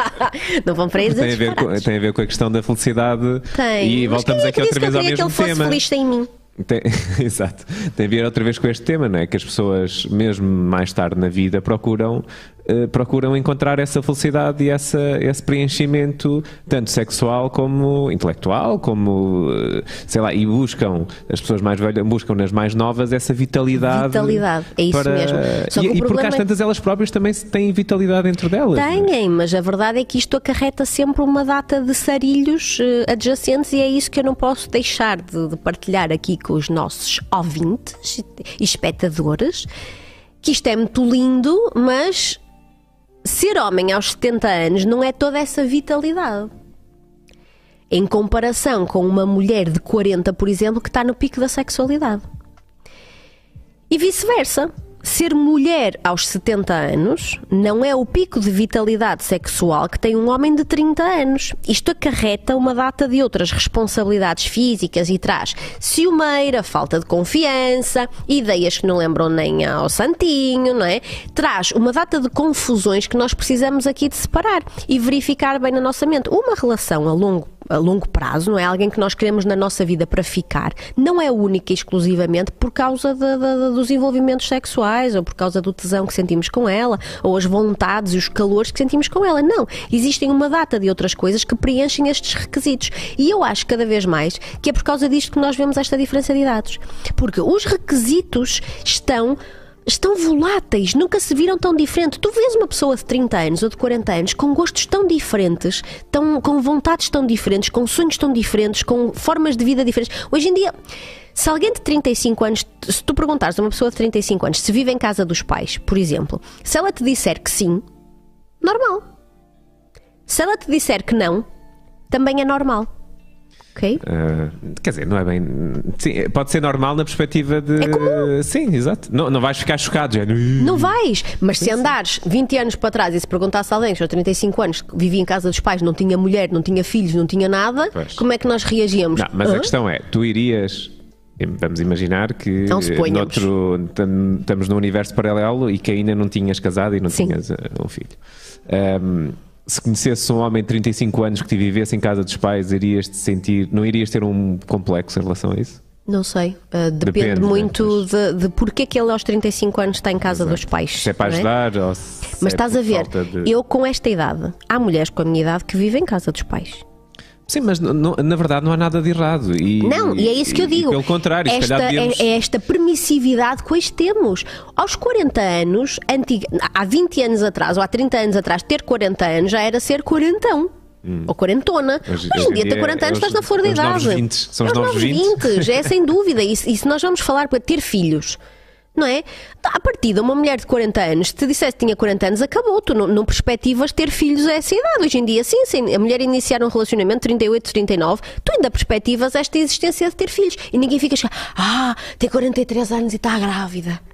[SPEAKER 1] Não vão para aí
[SPEAKER 2] tem a, ver com, tem a ver com a questão da felicidade.
[SPEAKER 1] Tem.
[SPEAKER 2] E voltamos aqui outra vez ao mesmo
[SPEAKER 1] que ele
[SPEAKER 2] tema.
[SPEAKER 1] Fosse feliz sem mim.
[SPEAKER 2] Tem, exato. Tem a ver outra vez com este tema, não é? Que as pessoas, mesmo mais tarde na vida, procuram eh, procuram encontrar essa felicidade e essa, esse preenchimento, tanto sexual como intelectual, como, uh, sei lá, e buscam, as pessoas mais velhas buscam nas mais novas essa vitalidade.
[SPEAKER 1] Vitalidade, é isso
[SPEAKER 2] para...
[SPEAKER 1] mesmo.
[SPEAKER 2] Só e, e porque às é... tantas elas próprias também têm vitalidade dentro delas.
[SPEAKER 1] É? Têm, mas a verdade é que isto acarreta sempre uma data de sarilhos uh, adjacentes e é isso que eu não posso deixar de, de partilhar aqui com os nossos ouvintes e espectadores que isto é muito lindo, mas ser homem aos 70 anos não é toda essa vitalidade. Em comparação com uma mulher de 40, por exemplo, que está no pico da sexualidade. E vice-versa ser mulher aos 70 anos não é o pico de vitalidade sexual que tem um homem de 30 anos. Isto acarreta uma data de outras responsabilidades físicas e traz ciumeira, falta de confiança, ideias que não lembram nem ao santinho, não é? Traz uma data de confusões que nós precisamos aqui de separar e verificar bem na nossa mente. Uma relação a longo a longo prazo, não é? Alguém que nós queremos na nossa vida para ficar, não é única e exclusivamente por causa de, de, dos envolvimentos sexuais ou por causa do tesão que sentimos com ela ou as vontades e os calores que sentimos com ela. Não. Existem uma data de outras coisas que preenchem estes requisitos. E eu acho cada vez mais que é por causa disto que nós vemos esta diferença de idades. Porque os requisitos estão estão voláteis, nunca se viram tão diferentes. Tu vês uma pessoa de 30 anos ou de 40 anos com gostos tão diferentes, tão, com vontades tão diferentes, com sonhos tão diferentes, com formas de vida diferentes. Hoje em dia. Se alguém de 35 anos, se tu perguntares a uma pessoa de 35 anos se vive em casa dos pais, por exemplo, se ela te disser que sim, normal. Se ela te disser que não, também é normal. Ok?
[SPEAKER 2] Uh, quer dizer, não é bem. Sim, pode ser normal na perspectiva de.
[SPEAKER 1] É comum.
[SPEAKER 2] Sim, exato. Não, não vais ficar chocado, já.
[SPEAKER 1] Não vais, mas se andares 20 anos para trás e se perguntasse a alguém que aos 35 anos que vivia em casa dos pais, não tinha mulher, não tinha filhos, não tinha nada,
[SPEAKER 2] Pois.
[SPEAKER 1] como é que nós reagíamos?
[SPEAKER 2] Não, mas
[SPEAKER 1] Hã?
[SPEAKER 2] a questão é, tu irias. Vamos imaginar que
[SPEAKER 1] Não suponhamos.
[SPEAKER 2] noutro, tam- estamos num universo paralelo e que ainda não tinhas casado e não
[SPEAKER 1] Sim.
[SPEAKER 2] tinhas uh, um filho. Um, se conhecesse um homem de 35 anos que te vivesse em casa dos pais, irias te sentir, não irias ter um complexo em relação a isso?
[SPEAKER 1] Não sei, uh, depende,
[SPEAKER 2] Depende, né?
[SPEAKER 1] muito
[SPEAKER 2] Mas-
[SPEAKER 1] de, de porque que ele aos 35 anos está em casa dos pais.
[SPEAKER 2] Se é para
[SPEAKER 1] é?
[SPEAKER 2] ajudar ou se
[SPEAKER 1] Mas
[SPEAKER 2] é
[SPEAKER 1] estás a ver,
[SPEAKER 2] de-
[SPEAKER 1] eu com esta idade, há mulheres com a minha idade que vivem em casa dos pais.
[SPEAKER 2] Sim, mas não- na verdade não há nada de errado. E,
[SPEAKER 1] Não, e é isso que eu
[SPEAKER 2] e-
[SPEAKER 1] digo.
[SPEAKER 2] pelo contrário, se
[SPEAKER 1] esta,
[SPEAKER 2] calhar devíamos...
[SPEAKER 1] é, é esta permissividade que hoje temos. Aos 40 anos, antiga, há 20 anos atrás ou há 30 anos atrás, ter 40 anos já era ser quarentão. Ou quarentona.
[SPEAKER 2] Hum. Hoje-
[SPEAKER 1] Hoje, em dia, ter
[SPEAKER 2] dia
[SPEAKER 1] 40 anos
[SPEAKER 2] é
[SPEAKER 1] estás na flor da
[SPEAKER 2] é os novos
[SPEAKER 1] idade.
[SPEAKER 2] 20, são
[SPEAKER 1] É
[SPEAKER 2] os novos 20.
[SPEAKER 1] é sem dúvida. E, se- e se nós vamos falar para ter filhos, não é? A partir de uma mulher de 40 anos, se te dissesse que tinha 40 anos, acabou. Tu não, não perspectivas ter filhos a essa idade. Hoje em dia, sim, sim. A mulher iniciar um relacionamento 38, 39, tu ainda perspectivas esta existência de ter filhos. E ninguém fica a chegar, ah, tem 43 anos e está grávida.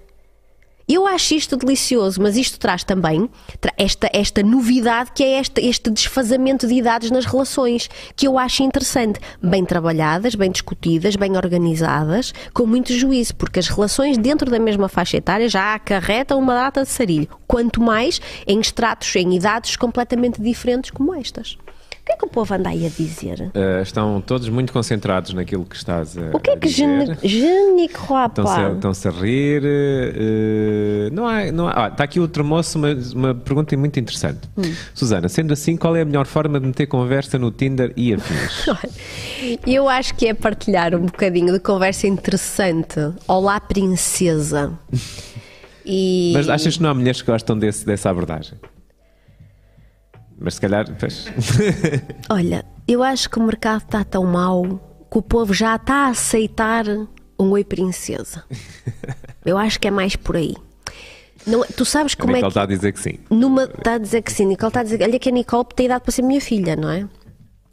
[SPEAKER 1] Eu acho isto delicioso, mas isto traz também esta, esta novidade que é este, este desfazamento de idades nas relações, que eu acho interessante. Bem trabalhadas, bem discutidas, bem organizadas, com muito juízo, porque as relações dentro da mesma faixa etária já acarretam uma data de sarilho. Quanto mais em estratos, em idades completamente diferentes como estas. O que é que o povo anda aí a dizer?
[SPEAKER 2] Uh, estão todos muito concentrados naquilo que estás a
[SPEAKER 1] O que é que
[SPEAKER 2] Estão-se a,
[SPEAKER 1] Rapa?
[SPEAKER 2] estão-se a rir. uh, não há, não há. Ah, está aqui outro moço, uma, uma pergunta muito interessante.
[SPEAKER 1] Hum.
[SPEAKER 2] Susana, sendo assim, qual é a melhor forma de meter conversa no Tinder e afins?
[SPEAKER 1] Eu acho que é partilhar um bocadinho de conversa interessante. Olá, princesa. E
[SPEAKER 2] Mas achas que não há mulheres que gostam desse, dessa abordagem? Mas se calhar, pois.
[SPEAKER 1] olha, eu acho que o mercado está tão mau que o povo já está a aceitar um oi princesa. Eu acho que é mais por aí. Não, tu sabes
[SPEAKER 2] A
[SPEAKER 1] como é
[SPEAKER 2] Nicole
[SPEAKER 1] que
[SPEAKER 2] está a dizer que sim.
[SPEAKER 1] numa está a dizer que sim, Nicole está a dizer, olha que a Nicole tem idade para ser minha filha, não é?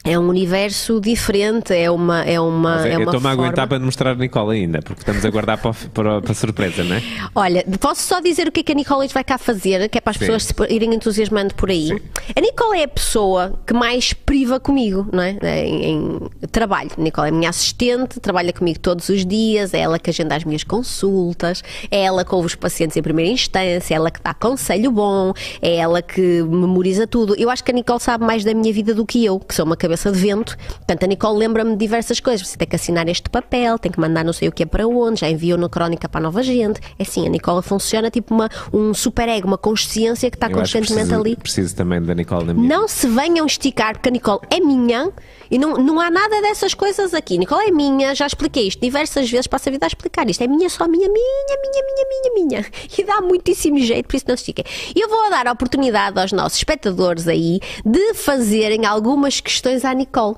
[SPEAKER 1] É um universo diferente, é uma é uma é
[SPEAKER 2] eu
[SPEAKER 1] uma
[SPEAKER 2] estou-me a
[SPEAKER 1] forma...
[SPEAKER 2] aguentar para mostrar a Nicole ainda, porque estamos a guardar para, para, para a surpresa, não é?
[SPEAKER 1] Olha, posso só dizer o que é que a Nicole vai cá fazer, que é para as
[SPEAKER 2] Sim.
[SPEAKER 1] pessoas se irem entusiasmando por aí.
[SPEAKER 2] Sim.
[SPEAKER 1] A Nicole é a pessoa que mais priva comigo, não é? Em, em trabalho. A Nicole é a minha assistente, trabalha comigo todos os dias, é ela que agenda as minhas consultas, é ela que ouve os pacientes em primeira instância, é ela que dá conselho bom, é ela que memoriza tudo. Eu acho que a Nicole sabe mais da minha vida do que eu, que sou uma cabeça de vento. Portanto, a Nicole lembra-me de diversas coisas. Você tem que assinar este papel, tem que mandar não sei o que é para onde, já enviou na crónica para a nova gente. É assim, a Nicole funciona tipo uma, um super ego, uma consciência que está
[SPEAKER 2] Eu
[SPEAKER 1] constantemente
[SPEAKER 2] preciso,
[SPEAKER 1] ali.
[SPEAKER 2] preciso também da Nicole na minha
[SPEAKER 1] Não se venham esticar, porque a Nicole é minha e não, não há nada dessas coisas aqui. Nicole é minha, já expliquei isto diversas vezes, passo a vida a explicar isto. É minha, só minha, minha, minha, minha, minha, minha. E dá muitíssimo jeito, por isso não se estiquem. E eu vou dar a oportunidade aos nossos espectadores aí de fazerem algumas questões à Nicole.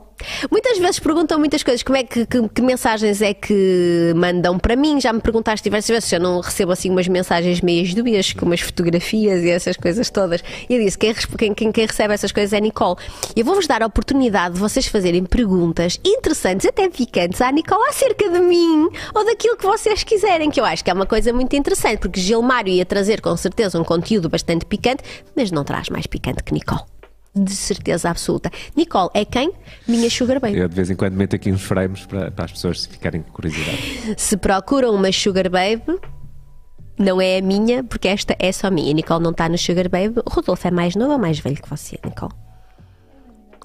[SPEAKER 1] Muitas vezes perguntam muitas coisas, como é que, que- que mensagens é que mandam para mim? Já me perguntaste diversas vezes se eu não recebo assim umas mensagens meias dúbias, com umas fotografias e essas coisas todas. E eu disse: quem, quem- quem recebe essas coisas é a Nicole. Eu vou-vos dar a oportunidade de vocês fazerem perguntas interessantes, até picantes, à Nicole acerca de mim ou daquilo que vocês quiserem, que eu acho que é uma coisa muito interessante, porque Gilmário ia trazer com certeza um conteúdo bastante picante, mas não traz mais picante que Nicole. De certeza absoluta. Nicole é quem? Minha Sugar Baby.
[SPEAKER 2] Eu de vez em quando meto aqui uns frames para, para as pessoas ficarem com curiosidade.
[SPEAKER 1] Se procuram uma Sugar Baby, não é a minha, porque esta é só minha. A Nicole não está no Sugar Baby. O Rodolfo é mais novo ou mais velho que você, Nicole?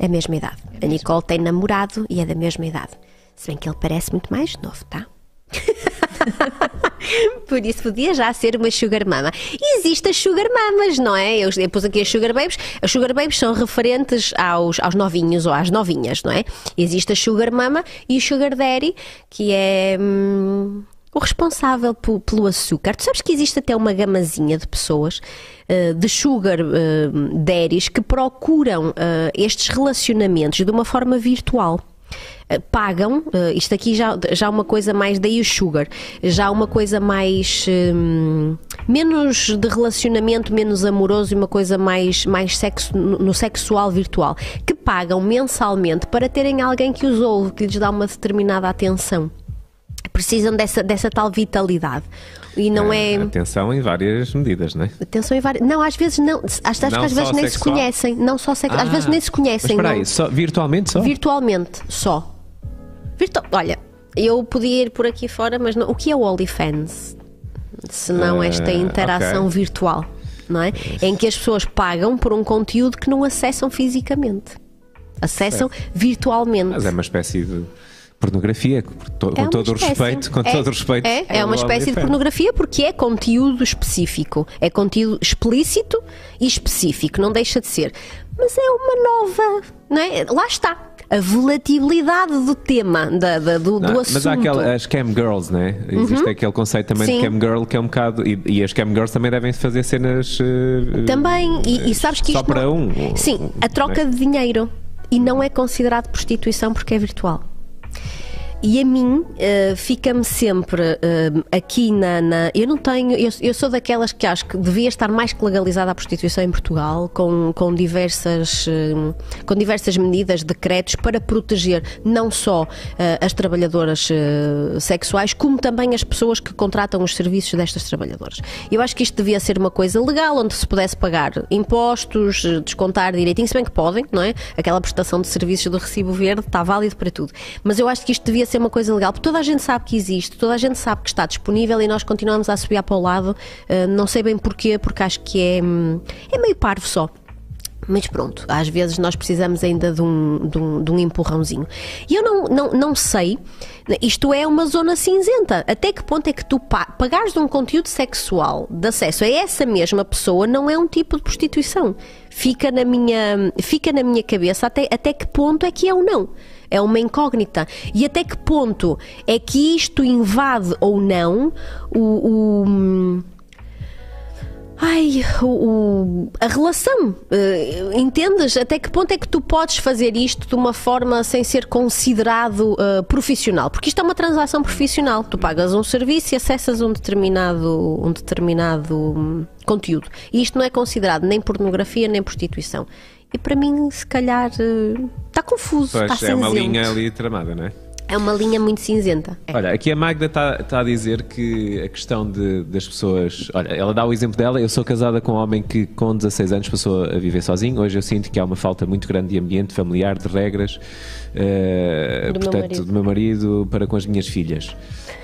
[SPEAKER 1] É a mesma idade. A Nicole tem namorado e é da mesma idade. Se bem que ele parece muito mais novo, tá? Por isso podia já ser uma Sugar Mama. E existe as Sugar Mamas, não é? Eu, eu pus aqui as Sugar Babies. As Sugar Babies são referentes aos, aos novinhos ou às novinhas, não é? Existe a Sugar Mama e o Sugar Daddy, que é hum, o responsável po- pelo açúcar. Tu sabes que existe até uma gamazinha de pessoas, eh, de Sugar eh, Daddies, que procuram eh, estes relacionamentos de uma forma virtual. Eh, pagam, uh, isto aqui já, já uma coisa mais, daí o sugar, já uma coisa mais, um, menos de relacionamento, menos amoroso e uma coisa mais, mais sexo, no, sexual virtual, que pagam mensalmente para terem alguém que os ouve, que lhes dá uma determinada atenção. Precisam dessa, dessa tal vitalidade. E não é.
[SPEAKER 2] é... Atenção em várias medidas, não é?
[SPEAKER 1] Atenção em várias. Não, às vezes não. Acho que às vezes nem se conhecem. Não só sexo. Ah, às vezes nem se conhecem.
[SPEAKER 2] Mas espera aí, só, virtualmente só?
[SPEAKER 1] Virtualmente só. Virtu... Olha, eu podia ir por aqui fora, mas não... o que é o OnlyFans? Se não uh, esta interação okay. virtual, não é? Em que as pessoas pagam por um conteúdo que não acessam fisicamente. Acessam certo. virtualmente.
[SPEAKER 2] Mas é uma espécie de pornografia, com, é todo o respeito, com é, todo o respeito.
[SPEAKER 1] É, é uma espécie de pornografia porque é conteúdo específico, é conteúdo explícito e específico, não deixa de ser. Mas é uma nova, não é? Lá está a volatilidade do tema, da, da do, não, do assunto.
[SPEAKER 2] Mas há aquela, as cam girls, né? Existe uhum. aquele conceito também Sim. de cam girl que é um bocado. E, e, as cam girls também devem fazer cenas. Uh,
[SPEAKER 1] também, e, e, sabes que.
[SPEAKER 2] Só para
[SPEAKER 1] não...
[SPEAKER 2] um.
[SPEAKER 1] Sim, a troca né? de dinheiro. E não é considerado prostituição porque é virtual. E a mim uh, fica-me sempre uh, aqui na, na, Eu não tenho. Eu, eu, sou daquelas que acho que devia estar mais que legalizada a prostituição em Portugal, com, com, diversas, uh, com diversas medidas, decretos para proteger não só as trabalhadoras sexuais, como também as pessoas que contratam os serviços destas trabalhadoras. Eu acho que isto devia ser uma coisa legal, onde se pudesse pagar impostos, descontar direitinho, se bem que podem, não é? Aquela prestação de serviços do recibo verde está válido para tudo. Mas eu acho que isto devia ser ser uma coisa legal, porque toda a gente sabe que existe, toda a gente sabe que está disponível e nós continuamos a subir para o lado. Uh, não sei bem porquê, porque acho que é, hum, é meio parvo só. Mas pronto, às vezes nós precisamos ainda de um, de um, de um empurrãozinho. E eu não, não, não sei, isto é uma zona cinzenta. Até que ponto é que tu pagares um conteúdo sexual de acesso a essa mesma pessoa não é um tipo de prostituição? Fica na minha, fica na minha cabeça até, até que ponto é que é ou não. É uma incógnita. E até que ponto é que isto invade ou não o, o Ai, o, o, a relação. Uh, entendes? Até que ponto é que tu podes fazer isto de uma forma sem ser considerado uh, profissional? Porque isto é uma transação profissional. Tu pagas um serviço e acessas um determinado, um determinado um, conteúdo. E isto não é considerado nem pornografia nem prostituição. E para mim, se calhar, está uh, confuso. Pois, está é
[SPEAKER 2] uma linha ali tramada, não é?
[SPEAKER 1] É uma linha muito cinzenta.
[SPEAKER 2] É. Olha, aqui a Magda está tá a dizer que a questão de, das pessoas. Olha, ela dá o exemplo dela. Eu sou casada com um homem que com 16 anos passou a viver sozinho. Hoje eu sinto que há uma falta muito grande de ambiente familiar, de regras, uh, do portanto, meu do meu marido para com as minhas filhas.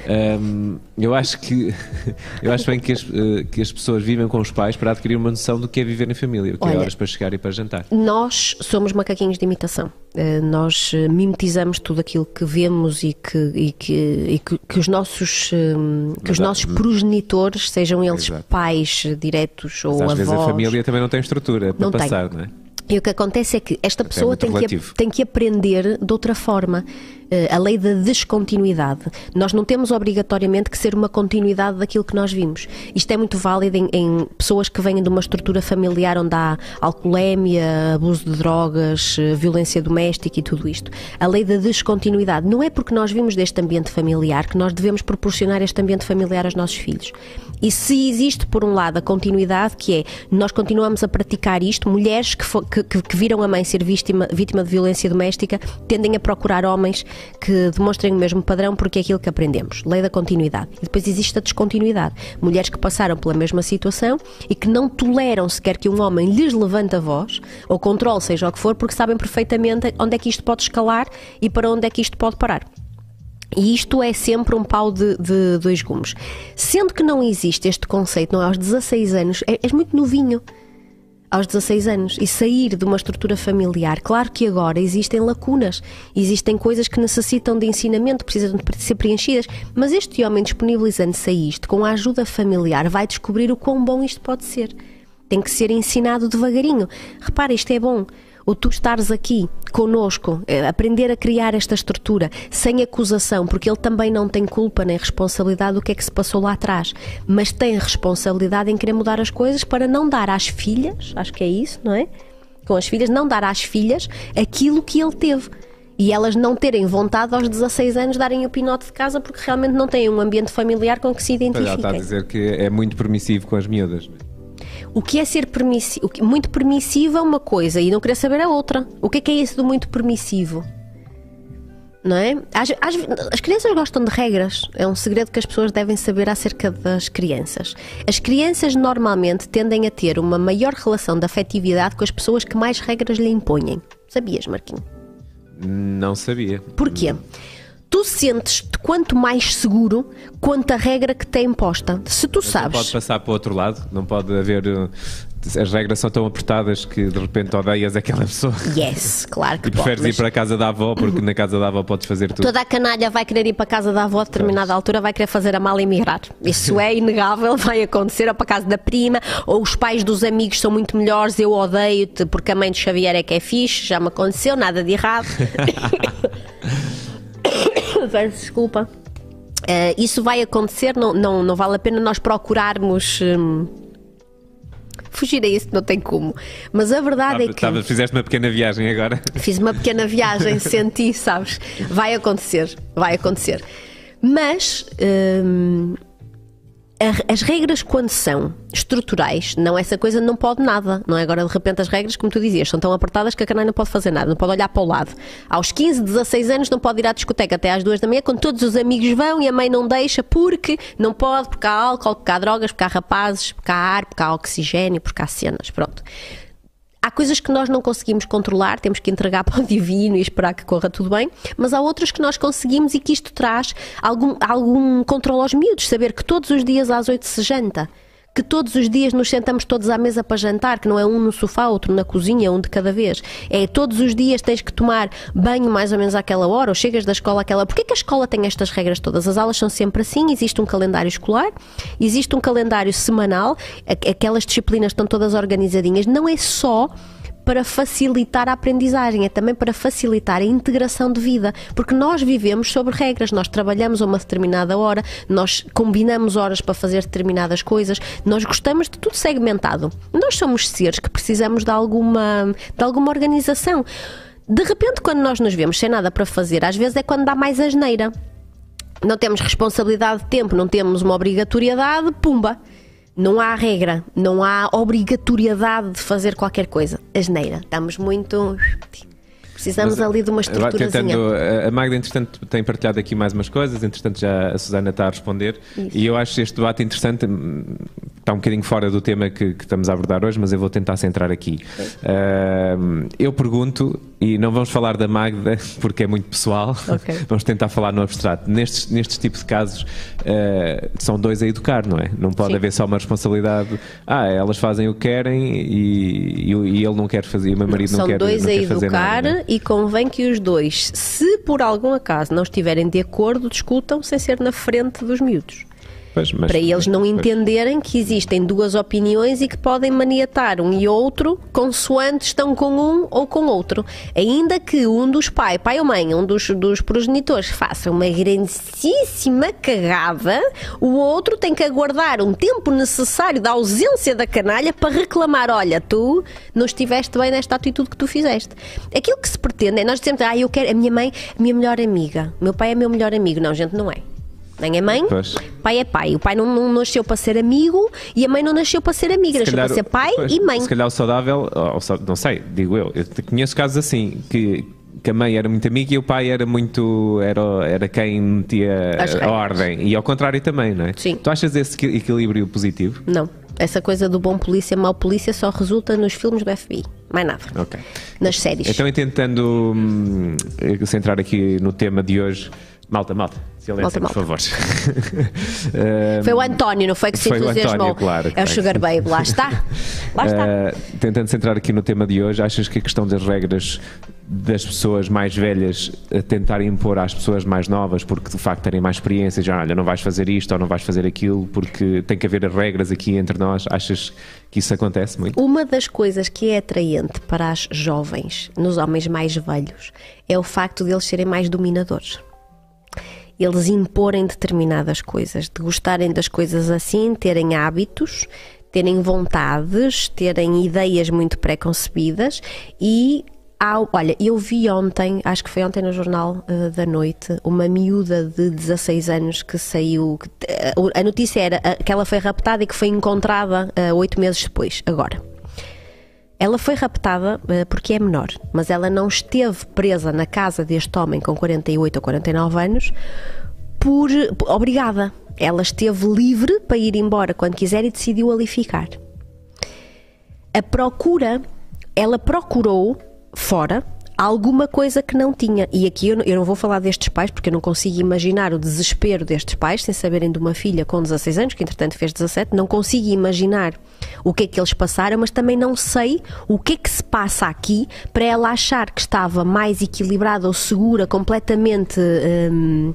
[SPEAKER 2] Um, eu acho que eu acho bem que as, uh, que as pessoas vivem com os pais para adquirir uma noção do que é viver em família, o que é Olha, é horas para chegar e para jantar.
[SPEAKER 1] Nós somos macaquinhos de imitação. Uh, nós mimetizamos tudo aquilo que vemos e que, e que, e que, que os nossos, que os nossos progenitores, sejam eles Exato. pais diretos ou Mas às avós. Às vezes
[SPEAKER 2] a família também não tem estrutura para não passar, tem. não é?
[SPEAKER 1] E o que acontece é que esta é pessoa é tem, que, tem que aprender de outra forma. Eh, a lei da descontinuidade. Nós não temos obrigatoriamente que ser uma continuidade daquilo que nós vimos. Isto é muito válido em, em pessoas que vêm de uma estrutura familiar onde há alcoolemia, abuso de drogas, eh, violência doméstica e tudo isto. A lei da descontinuidade. Não é porque nós vimos deste ambiente familiar que nós devemos proporcionar este ambiente familiar aos nossos filhos. E se existe, por um lado, a continuidade, que é nós continuamos a praticar isto, mulheres que, que, que viram a mãe ser vítima, vítima de violência doméstica tendem a procurar homens que demonstrem o mesmo padrão porque é aquilo que aprendemos. Lei da continuidade. E depois existe a descontinuidade. Mulheres que passaram pela mesma situação e que não toleram sequer que um homem lhes levante a voz ou controle, seja o que for, porque sabem perfeitamente onde é que isto pode escalar e para onde é que isto pode parar. E isto é sempre um pau de, de, dois gumes. Sendo que não existe este conceito, não é? aos 16 anos, é, és muito novinho. Aos 16 anos e sair de uma estrutura familiar. Claro que agora existem lacunas, existem coisas que necessitam de ensinamento, precisam de ser preenchidas, mas este homem disponibilizando-se a isto com a ajuda familiar vai descobrir o quão bom isto pode ser. Tem que ser ensinado devagarinho. Repara, isto é bom o tu estares aqui conosco, eh, aprender a criar esta estrutura sem acusação, porque ele também não tem culpa nem responsabilidade do que é que se passou lá atrás, mas tem responsabilidade em querer mudar as coisas para não dar às filhas, acho que é isso, não é? Com as filhas, não dar às filhas aquilo que ele teve. E elas não terem vontade aos 16 anos darem o pinote de casa porque realmente não têm um ambiente familiar com que se
[SPEAKER 2] Pois ela
[SPEAKER 1] identifiquem.
[SPEAKER 2] está a dizer que é muito permissivo com as miúdas. não é?
[SPEAKER 1] O que é ser permissivo? Muito permissivo é uma coisa e não querer saber a outra. O que é que é isso do muito permissivo? Não é? Às- às- as crianças gostam de regras. É um segredo que as pessoas devem saber acerca das crianças. As crianças normalmente tendem a ter uma maior relação de afetividade com as pessoas que mais regras lhe impõem. Sabias, Marquinhos?
[SPEAKER 2] Não sabia.
[SPEAKER 1] Porquê? Tu sentes-te quanto mais seguro quanto a regra que te é imposta. Se tu
[SPEAKER 2] Não
[SPEAKER 1] sabes.
[SPEAKER 2] pode passar para o outro lado, não pode haver. uh, As regras são tão apertadas que de repente odeias aquela pessoa
[SPEAKER 1] Yes, claro que
[SPEAKER 2] e preferes
[SPEAKER 1] pode.
[SPEAKER 2] ir para a casa da avó porque na casa da avó podes fazer tudo.
[SPEAKER 1] Toda a canalha vai querer ir para a casa da avó a determinada altura, vai querer fazer a mala e migrar. Isso é inegável, vai acontecer, ou para a casa da prima, ou os pais dos amigos são muito melhores, eu odeio-te porque a mãe de Xavier é que é fixe, já me aconteceu, nada de errado. Peço desculpa. Eh, isso vai acontecer, não, não, não vale a pena nós procurarmos. hum, Fugir a isso não tem como. Mas a verdade é que.
[SPEAKER 2] Tava- fizeste uma pequena viagem agora.
[SPEAKER 1] Fiz uma pequena viagem, senti, sabes? Vai acontecer, vai acontecer. Mas hum, as regras, quando são estruturais, não essa coisa não pode nada, não é? Agora, de repente, as regras, como tu dizias, são tão apertadas que a canalha não pode fazer nada, não pode olhar para o lado. Aos 15, 16 anos, não pode ir à discoteca até às 2 da manhã, quando todos os amigos vão e a mãe não deixa, porque não pode, porque há álcool, porque há drogas, porque há rapazes, porque há ar, porque há oxigênio, porque há cenas, pronto. Há coisas que nós não conseguimos controlar, temos que entregar para o divino e esperar que corra tudo bem, mas há outras que nós conseguimos e que isto traz algum, algum controle aos miúdos. Saber que todos os dias às oito se janta, que todos os dias nos sentamos todos à mesa para jantar, que não é um no sofá, outro na cozinha, um de cada vez. É todos os dias tens que tomar banho mais ou menos àquela hora, ou chegas da escola àquela. Porquê que a escola tem estas regras todas? As aulas são sempre assim, existe um calendário escolar, existe um calendário semanal, aquelas disciplinas estão todas organizadinhas. Não é só para facilitar a aprendizagem, é também para facilitar a integração de vida, porque nós vivemos sobre regras, nós trabalhamos a uma determinada hora, nós combinamos horas para fazer determinadas coisas, nós gostamos de tudo segmentado. Nós somos seres que precisamos de alguma, de alguma organização. De repente, quando nós nos vemos sem nada para fazer, às vezes é quando dá mais asneira não temos responsabilidade de tempo, não temos uma obrigatoriedade, pumba. Não há regra, não há obrigatoriedade de fazer qualquer coisa. Asneira, estamos muito. Precisamos
[SPEAKER 2] Mas,
[SPEAKER 1] ali de uma
[SPEAKER 2] Agora,
[SPEAKER 1] estruturazinha.
[SPEAKER 2] tentando, a a Magda, entretanto, tem partilhado aqui mais umas coisas, entretanto, já a Susana está a responder. E eu acho este debate interessante, hum, está um bocadinho fora do tema que, que estamos a abordar hoje, mas eu vou tentar centrar aqui. Hum, eu pergunto, e não vamos falar da Magda porque é muito pessoal,
[SPEAKER 1] Ok.
[SPEAKER 2] vamos tentar falar no abstrato. Nestes, nestes tipos de casos, eh, são dois a educar, não é? Não pode
[SPEAKER 1] Sim.
[SPEAKER 2] haver só uma responsabilidade. Ah, elas fazem o que querem e, e, e ele não quer fazer, e o meu marido não
[SPEAKER 1] São
[SPEAKER 2] quer,
[SPEAKER 1] dois
[SPEAKER 2] não
[SPEAKER 1] a
[SPEAKER 2] quer fazer
[SPEAKER 1] educar
[SPEAKER 2] nada.
[SPEAKER 1] E convém que os dois, se por algum acaso não estiverem de acordo, discutam sem ser na frente dos miúdos.
[SPEAKER 2] Pois, mas-
[SPEAKER 1] para eles não
[SPEAKER 2] pois.
[SPEAKER 1] entenderem que existem duas opiniões e que podem maniatar um e outro consoante estão com um ou com outro. Ainda que um dos pai, pai ou mãe, um dos, dos progenitores faça uma grandíssima cagada, o outro tem que aguardar um tempo necessário da ausência da canalha para reclamar: olha, tu não estiveste bem nesta atitude que tu fizeste. Aquilo que se pretende é nós dizemos, ah, eu quero a minha mãe, a minha melhor amiga, o meu pai é meu melhor amigo. Não, gente, não é. Mãe é mãe,
[SPEAKER 2] Pois.
[SPEAKER 1] pai é pai. O pai não, não nasceu para ser amigo e a mãe não nasceu para ser amiga, nasceu para ser pai
[SPEAKER 2] pois,
[SPEAKER 1] e mãe.
[SPEAKER 2] Se calhar o saudável, não sei, digo eu, eu conheço casos assim, que, que a mãe era muito amiga e o pai era muito. era, era quem metia a ordem. E ao contrário também, não é?
[SPEAKER 1] Sim.
[SPEAKER 2] Tu achas esse equi- equilíbrio positivo?
[SPEAKER 1] Não. Essa coisa do bom polícia, mau polícia só resulta nos filmes do FBI. Mais nada.
[SPEAKER 2] Ok.
[SPEAKER 1] Nas séries.
[SPEAKER 2] Então, tentando hum, centrar aqui no tema de hoje. Malta, malta, silêncio,
[SPEAKER 1] Malta,
[SPEAKER 2] por
[SPEAKER 1] malta.
[SPEAKER 2] favor. Hum,
[SPEAKER 1] Foi o António, não foi que se
[SPEAKER 2] Foi o
[SPEAKER 1] entusiasmou?
[SPEAKER 2] António, claro,
[SPEAKER 1] É o. Sugar Baby, lá está. Lá está.
[SPEAKER 2] Uh, tentando centrar aqui no tema de hoje, achas que a questão das regras das pessoas mais velhas a tentarem impor às pessoas mais novas, porque de facto terem mais experiência, já olha, não vais fazer isto ou não vais fazer aquilo, porque tem que haver as regras aqui entre nós, achas que isso acontece muito?
[SPEAKER 1] Uma das coisas que é atraente para as jovens, nos homens mais velhos, é o facto de eles serem mais dominadores. Eles imporem determinadas coisas, de gostarem das coisas assim, terem hábitos, terem vontades, terem ideias muito pré-concebidas e olha, eu vi ontem, acho que foi ontem no Jornal eh, da Noite, uma miúda de 16 anos que saiu. que, eh, a notícia era eh, que ela foi raptada e que foi encontrada oito meses depois, agora. Ela foi raptada eh, porque é menor, mas ela não esteve presa na casa deste homem com 48 ou 49 anos por, obrigada. Ela esteve livre para ir embora quando quiser e decidiu ali ficar. A procura, ela procurou fora alguma coisa que não tinha. E aqui eu não, eu não vou falar destes pais, porque eu não consigo imaginar o desespero destes pais sem saberem de uma filha com 16 anos, que entretanto fez 17. Não consigo imaginar o que é que eles passaram, mas também não sei o que é que se passa aqui para ela achar que estava mais equilibrada ou segura, completamente. hum,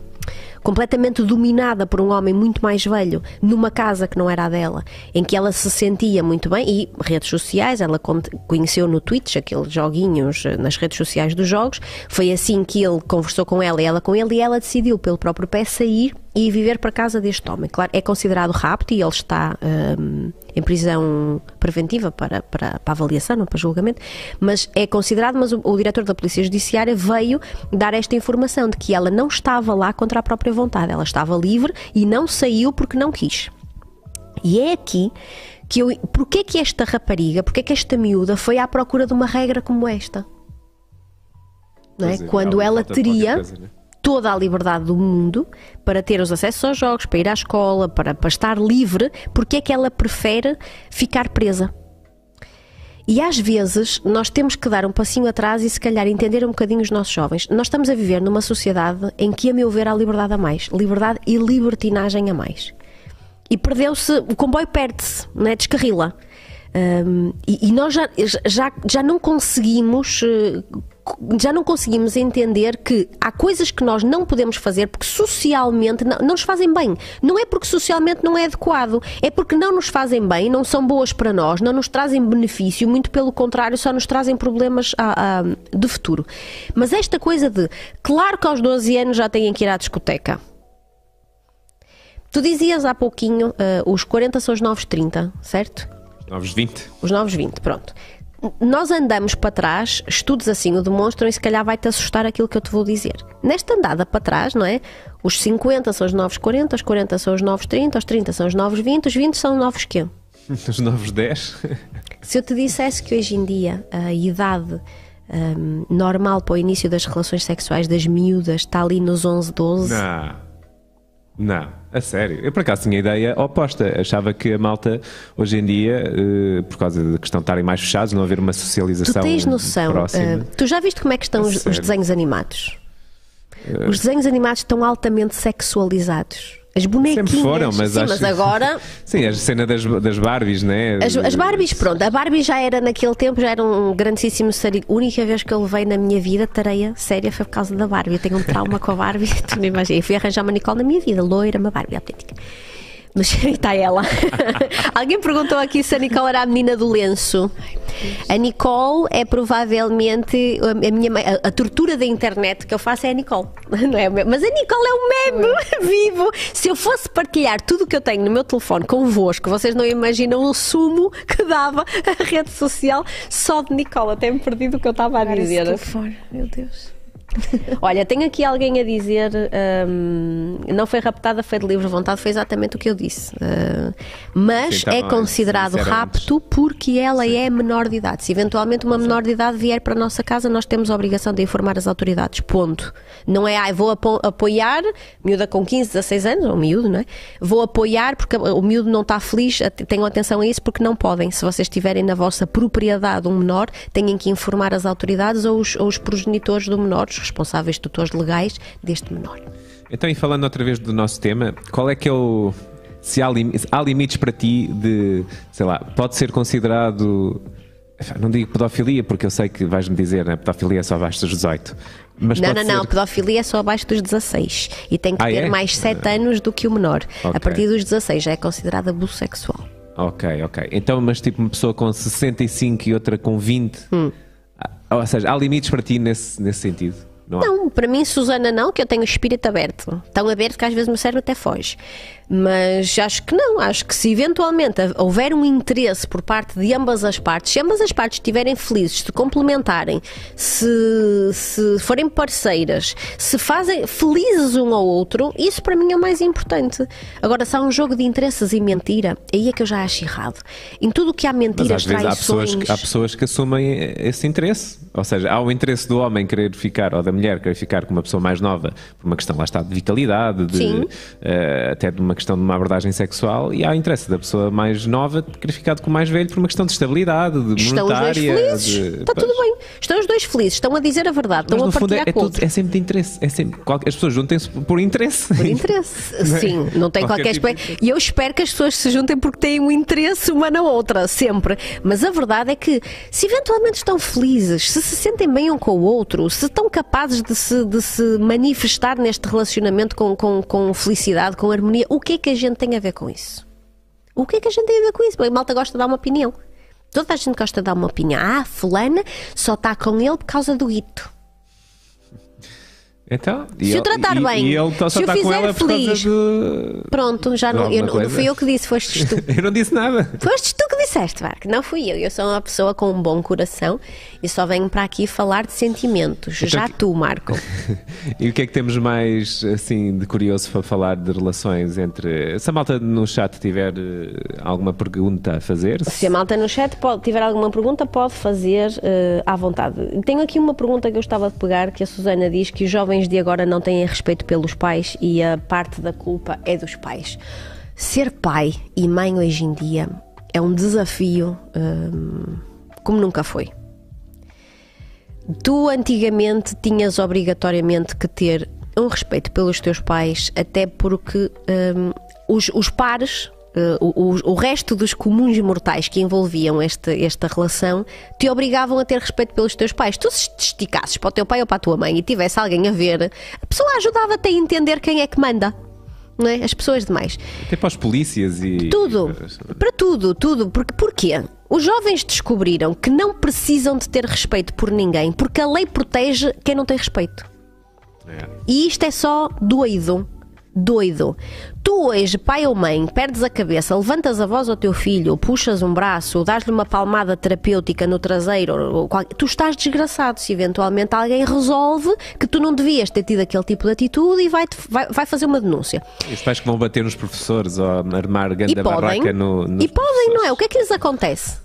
[SPEAKER 1] completamente dominada por um homem muito mais velho, numa casa que não era a dela, em que ela se sentia muito bem e redes sociais, ela con- conheceu no Twitch aqueles joguinhos eh, nas redes sociais dos jogos, foi assim que ele conversou com ela e ela com ele e ela decidiu pelo próprio pé sair e viver para casa deste homem. Claro, é considerado rapto e ele está hum, em prisão preventiva para, para, para avaliação, não para julgamento, mas é considerado, mas o, o diretor da Polícia Judiciária veio dar esta informação de que ela não estava lá contra a própria vontade, ela estava livre e não saiu porque não quis. E é aqui que eu. Porquê que esta rapariga, porquê que esta miúda foi à procura de uma regra como esta? Não é?
[SPEAKER 2] Dizer,
[SPEAKER 1] Quando ela
[SPEAKER 2] qualquer
[SPEAKER 1] teria
[SPEAKER 2] coisa, né?
[SPEAKER 1] toda a liberdade do mundo para ter os acessos aos jogos, para ir à escola, para, para estar livre, porque é que ela prefere ficar presa? E às vezes nós temos que dar um passinho atrás e se calhar entender um bocadinho os nossos jovens. Nós estamos a viver numa sociedade em que, a meu ver, há liberdade a mais. Liberdade e libertinagem a mais. E perdeu-se, o comboio perde-se, não é? descarrila. Hum, e, e nós já, já, já não conseguimos eh, já não conseguimos entender que há coisas que nós não podemos fazer porque socialmente não, não nos fazem bem. Não é porque socialmente não é adequado, é porque não nos fazem bem, não são boas para nós, não nos trazem benefício, muito pelo contrário, só nos trazem problemas ah, ah, de futuro. Mas esta coisa de, claro que aos 12 anos já têm que ir à discoteca. Tu dizias há pouquinho, ah, os 40 são os novos 30, certo?
[SPEAKER 2] Novos 20.
[SPEAKER 1] Os novos 20, pronto. Nós andamos para trás, estudos assim o demonstram e se calhar vai-te assustar aquilo que eu te vou dizer. Nesta andada para trás, não é? Os 50 são os novos 40, os 40 são os novos 30, os 30 são os novos 20, os 20 são os novos quê?
[SPEAKER 2] Os novos 10.
[SPEAKER 1] Se eu te dissesse que hoje em dia a idade hum, normal para o início das relações sexuais das miúdas está ali nos 11, 12,
[SPEAKER 2] Não. Não, a sério. Eu por acaso tinha a ideia oposta. Achava que a malta, hoje em dia, eh, por causa da questão de estarem mais fechados, não haver uma
[SPEAKER 1] tu
[SPEAKER 2] socialização
[SPEAKER 1] tens noção,
[SPEAKER 2] próxima.
[SPEAKER 1] ah, tu já viste como é que estão os, os
[SPEAKER 2] sério?
[SPEAKER 1] desenhos animados? Os desenhos animados estão altamente sexualizados. As bonequinhas.
[SPEAKER 2] Sempre foram, mas
[SPEAKER 1] Sim,
[SPEAKER 2] acho
[SPEAKER 1] mas agora.
[SPEAKER 2] Sim, a cena das, das Barbies, né?
[SPEAKER 1] As, as Barbies, pronto, a Barbie já era naquele tempo, já era um grandíssimo sari. A única vez que eu levei na minha vida tareia séria foi por causa da Barbie. Eu tenho um trauma com a Barbie, tu não imaginas. Eu fui arranjar uma Nicole na minha vida, loira, uma Barbie autêntica. Mas está ela. Alguém perguntou aqui se a Nicole era a menina do lenço. A Nicole é provavelmente a, minha a, a tortura da internet que eu faço é a Nicole. Não é? Mas a Nicole é um meme vivo. Se eu fosse partilhar tudo o que eu tenho no meu telefone convosco, vocês não imaginam o sumo que dava a rede social só de Nicole. Até me perdi do que eu estava a dizer.
[SPEAKER 3] meu Deus.
[SPEAKER 1] Olha, tenho aqui alguém a dizer hum, não foi raptada, foi de livre vontade, foi exatamente o que eu disse. Uh, mas
[SPEAKER 2] Sim, tá
[SPEAKER 1] é considerado rapto porque ela é menor de idade. Se eventualmente uma menor de idade vier para a nossa casa, nós temos a obrigação de informar as autoridades. Ponto. Não é, ai, vou apo- apoiar, miúda com 15, 16 anos, ou miúdo, não é? Vou apoiar porque o miúdo não está feliz, tenham atenção a isso porque não podem. Se vocês tiverem na vossa propriedade um menor, têm que informar as autoridades ou os, ou os progenitores do menor, os responsáveis tutores legais deste menor.
[SPEAKER 2] Então, e falando outra vez do nosso tema, qual é que é o. Se há, lim- há limites para ti de, sei lá, pode ser considerado. Não digo pedofilia, porque eu sei que vais-me dizer, né? Pedofilia é só abaixo dos 18. Mas
[SPEAKER 1] não, não, não, pedofilia é só abaixo dos 16 e tem que
[SPEAKER 2] Ah,
[SPEAKER 1] ter
[SPEAKER 2] é?
[SPEAKER 1] mais 7 anos do que o menor.
[SPEAKER 2] Ok.
[SPEAKER 1] A partir dos 16 já é considerado abuso sexual.
[SPEAKER 2] Ok, ok. Então, mas tipo uma pessoa com 65 e outra com 20.
[SPEAKER 1] Hum.
[SPEAKER 2] Ou seja, há limites para ti nesse, nesse sentido? Não.
[SPEAKER 1] Não, para mim, Susana, não, que eu tenho o espírito aberto. Tão aberto que às vezes o meu cérebro até foge. Mas acho que não. Acho que se eventualmente houver um interesse por parte de ambas as partes, se ambas as partes estiverem felizes, se complementarem, se, se forem parceiras, se fazem felizes um ao outro, isso para mim é o mais importante. Agora, se há um jogo de interesses e mentira, aí é que eu já acho errado. Em tudo o que há
[SPEAKER 2] Mas
[SPEAKER 1] mentiras,
[SPEAKER 2] às vezes há pessoas, há pessoas que assumem esse interesse. Ou seja, há o interesse do homem querer ficar, ou da mulher querer ficar com uma pessoa mais nova, por uma questão lá está de vitalidade, de, eh, até de uma questão de uma abordagem sexual, e há o interesse da pessoa mais nova de querer ficar com o mais velho por uma questão de estabilidade, de
[SPEAKER 1] Estão os dois
[SPEAKER 2] monetária.
[SPEAKER 1] felizes.
[SPEAKER 2] de-
[SPEAKER 1] Está tudo
[SPEAKER 2] Pois.
[SPEAKER 1] bem. Estão os dois felizes. Estão a dizer a verdade.
[SPEAKER 2] Mas
[SPEAKER 1] Estão a
[SPEAKER 2] fundo é,
[SPEAKER 1] partilhar
[SPEAKER 2] é, tudo- é sempre de interesse. É sempre, qualquer- as pessoas juntem-se por interesse.
[SPEAKER 1] Por interesse. Sim, não tem
[SPEAKER 2] Qualquer
[SPEAKER 1] qualquer
[SPEAKER 2] tipo.
[SPEAKER 1] E eu espero que as pessoas se juntem porque têm um interesse uma na outra, sempre. Mas a verdade é que, se eventualmente estão felizes, se se sentem bem um com o outro, se estão capazes de se, de se manifestar neste relacionamento com, com, com felicidade, com harmonia, o que é que a gente tem a ver com isso? O que é que a gente tem a ver com isso? Bem, a malta gosta de dar uma opinião. Toda a gente gosta de dar uma opinião. Ah, fulana só está com ele por causa do guito.
[SPEAKER 2] Então, e
[SPEAKER 1] Se o tratar
[SPEAKER 2] e-
[SPEAKER 1] bem,
[SPEAKER 2] e só
[SPEAKER 1] se o fizer feliz.
[SPEAKER 2] de...
[SPEAKER 1] Pronto, já não, eu, não
[SPEAKER 2] coisa?
[SPEAKER 1] fui eu que disse, foste tu.
[SPEAKER 2] Eu não disse nada.
[SPEAKER 1] Foste tu que disseste, Marco, não fui eu. Eu sou uma pessoa com um bom coração e só venho para aqui falar de sentimentos.
[SPEAKER 2] Então
[SPEAKER 1] Já tu, Marco.
[SPEAKER 2] E o que é que temos mais assim de curioso para falar de relações entre. Se a malta no chat tiver eh, alguma pergunta a fazer,
[SPEAKER 1] Se a malta no chat pode- tiver alguma pergunta, pode fazer eh, à vontade. Tenho aqui uma pergunta que eu estava a pegar, que a Susana diz que os jovens de agora não têm respeito pelos pais e a parte da culpa é dos pais. Ser pai e mãe hoje em dia é um desafio hum, como nunca foi. Tu antigamente tinhas obrigatoriamente que ter um respeito pelos teus pais, até porque hum, os, os pares, eh, o, o- resto dos comuns mortais que envolviam esta, esta relação, te obrigavam a ter respeito pelos teus pais. Tu se esticasses para o teu pai ou para a tua mãe e tivesse alguém a ver, a pessoa ajudava-te a entender quem é que manda. Não é? As pessoas demais.
[SPEAKER 2] até para os polícias e.
[SPEAKER 1] Tudo. Para tudo, tudo. Porque, porquê? Os jovens descobriram que não precisam de ter respeito por ninguém, porque a lei protege quem não tem respeito.
[SPEAKER 2] É.
[SPEAKER 1] E isto é só doido. Doido. Tu hoje, pai ou mãe, perdes a cabeça, levantas a voz ao teu filho, puxas um braço, dás-lhe uma palmada terapêutica no traseiro, qual- tu estás desgraçado se eventualmente alguém resolve que tu não devias ter tido aquele tipo de atitude e vai, vai, vai fazer uma denúncia.
[SPEAKER 2] E os pais que vão bater nos professores ou armar
[SPEAKER 1] E
[SPEAKER 2] grande
[SPEAKER 1] podem,
[SPEAKER 2] barraca no.
[SPEAKER 1] e podem, não é? O que é que lhes acontece?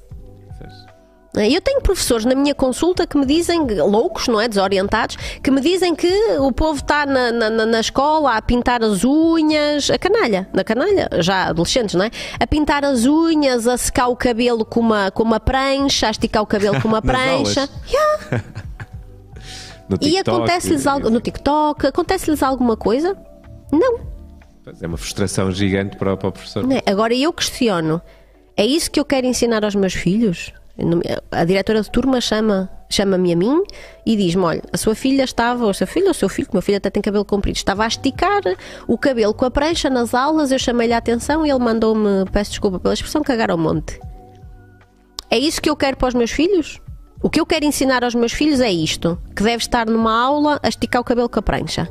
[SPEAKER 1] Eu tenho professores na minha consulta que me dizem, loucos, não é? Desorientados, que me dizem que o povo está na, na, na- escola a pintar as unhas, a canalha, na canalha, já adolescentes, não é? A pintar as unhas, a secar o cabelo com uma, com uma prancha, a esticar o cabelo com uma prancha. Yeah.
[SPEAKER 2] No
[SPEAKER 1] E
[SPEAKER 2] TikTok,
[SPEAKER 1] acontece-lhes algo no TikTok, acontece-lhes alguma coisa? Não.
[SPEAKER 2] É uma frustração gigante para, o- para o professor.
[SPEAKER 1] É? Agora eu questiono: é isso que eu quero ensinar aos meus filhos? A diretora de turma chama, chama-me a mim e diz-me: olha, a sua filha estava, ou o seu filho, ou o seu filho, que o meu filho até tem cabelo comprido, estava a esticar o cabelo com a prancha nas aulas, eu chamei-lhe a atenção e ele mandou-me, peço desculpa pela expressão, cagar ao monte. É isso que eu quero para os meus filhos? O que eu quero ensinar aos meus filhos é isto: que deve estar numa aula a esticar o cabelo com a prancha.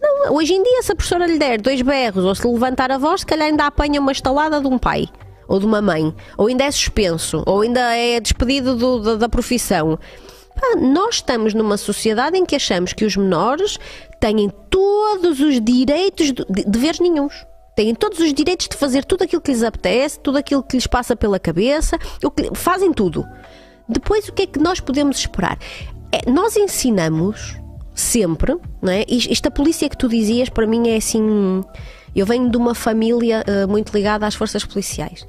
[SPEAKER 1] Não, hoje em dia, se a professora lhe der dois berros ou se levantar a voz, se calhar ainda apanha uma estalada de um pai ou de uma mãe, ou ainda é suspenso, ou ainda é despedido do- da, da profissão. Nós estamos numa sociedade em que achamos que os menores têm todos os direitos, de, de deveres nenhuns. Têm todos os direitos de fazer tudo aquilo que lhes apetece, tudo aquilo que lhes passa pela cabeça, que- fazem tudo. Depois, o que é que nós podemos esperar? É, nós ensinamos sempre, não é? Isto, isto a polícia que tu dizias, para mim é assim. Eu venho de uma família eh, muito ligada às forças policiais.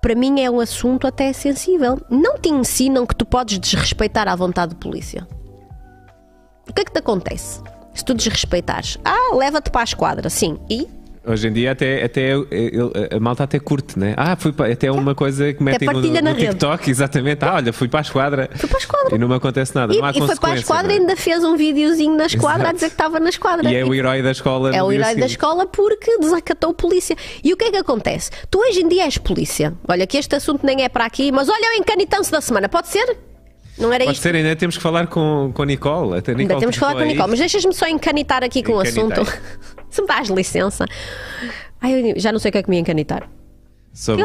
[SPEAKER 1] Para mim é um assunto até sensível. Não te ensinam que tu podes desrespeitar à vontade de polícia. O que é que te acontece? Se tu desrespeitares, ah, leva-te para a esquadra, sim, e
[SPEAKER 2] Hoje em dia até, até ele- a malta até curte, né? Ah, fui para, até uma coisa que metem no, no
[SPEAKER 1] rede.
[SPEAKER 2] TikTok, exatamente. Ah, olha, fui para a esquadra.
[SPEAKER 1] Fui para a esquadra.
[SPEAKER 2] E não me acontece nada.
[SPEAKER 1] E,
[SPEAKER 2] não há
[SPEAKER 1] e foi para a esquadra e
[SPEAKER 2] é?
[SPEAKER 1] ainda fez um videozinho na esquadra
[SPEAKER 2] Exato.
[SPEAKER 1] a dizer que estava na esquadra.
[SPEAKER 2] E é o herói da escola.
[SPEAKER 1] É o herói da escola porque desacatou polícia. E o que é que acontece? Tu hoje em dia és polícia. Olha, que este assunto nem é para aqui, mas olha o encanitão-se da semana, pode ser? Não era
[SPEAKER 2] Pode
[SPEAKER 1] isto.
[SPEAKER 2] ser, ainda temos que falar com, com Nicole. Até a
[SPEAKER 1] Ainda
[SPEAKER 2] Nicole
[SPEAKER 1] temos que falar com a. Nicole, mas deixas-me só encanitar aqui com o assunto. Se me dás licença. Ai, eu já não sei o que é que me encanitar.
[SPEAKER 2] Sobre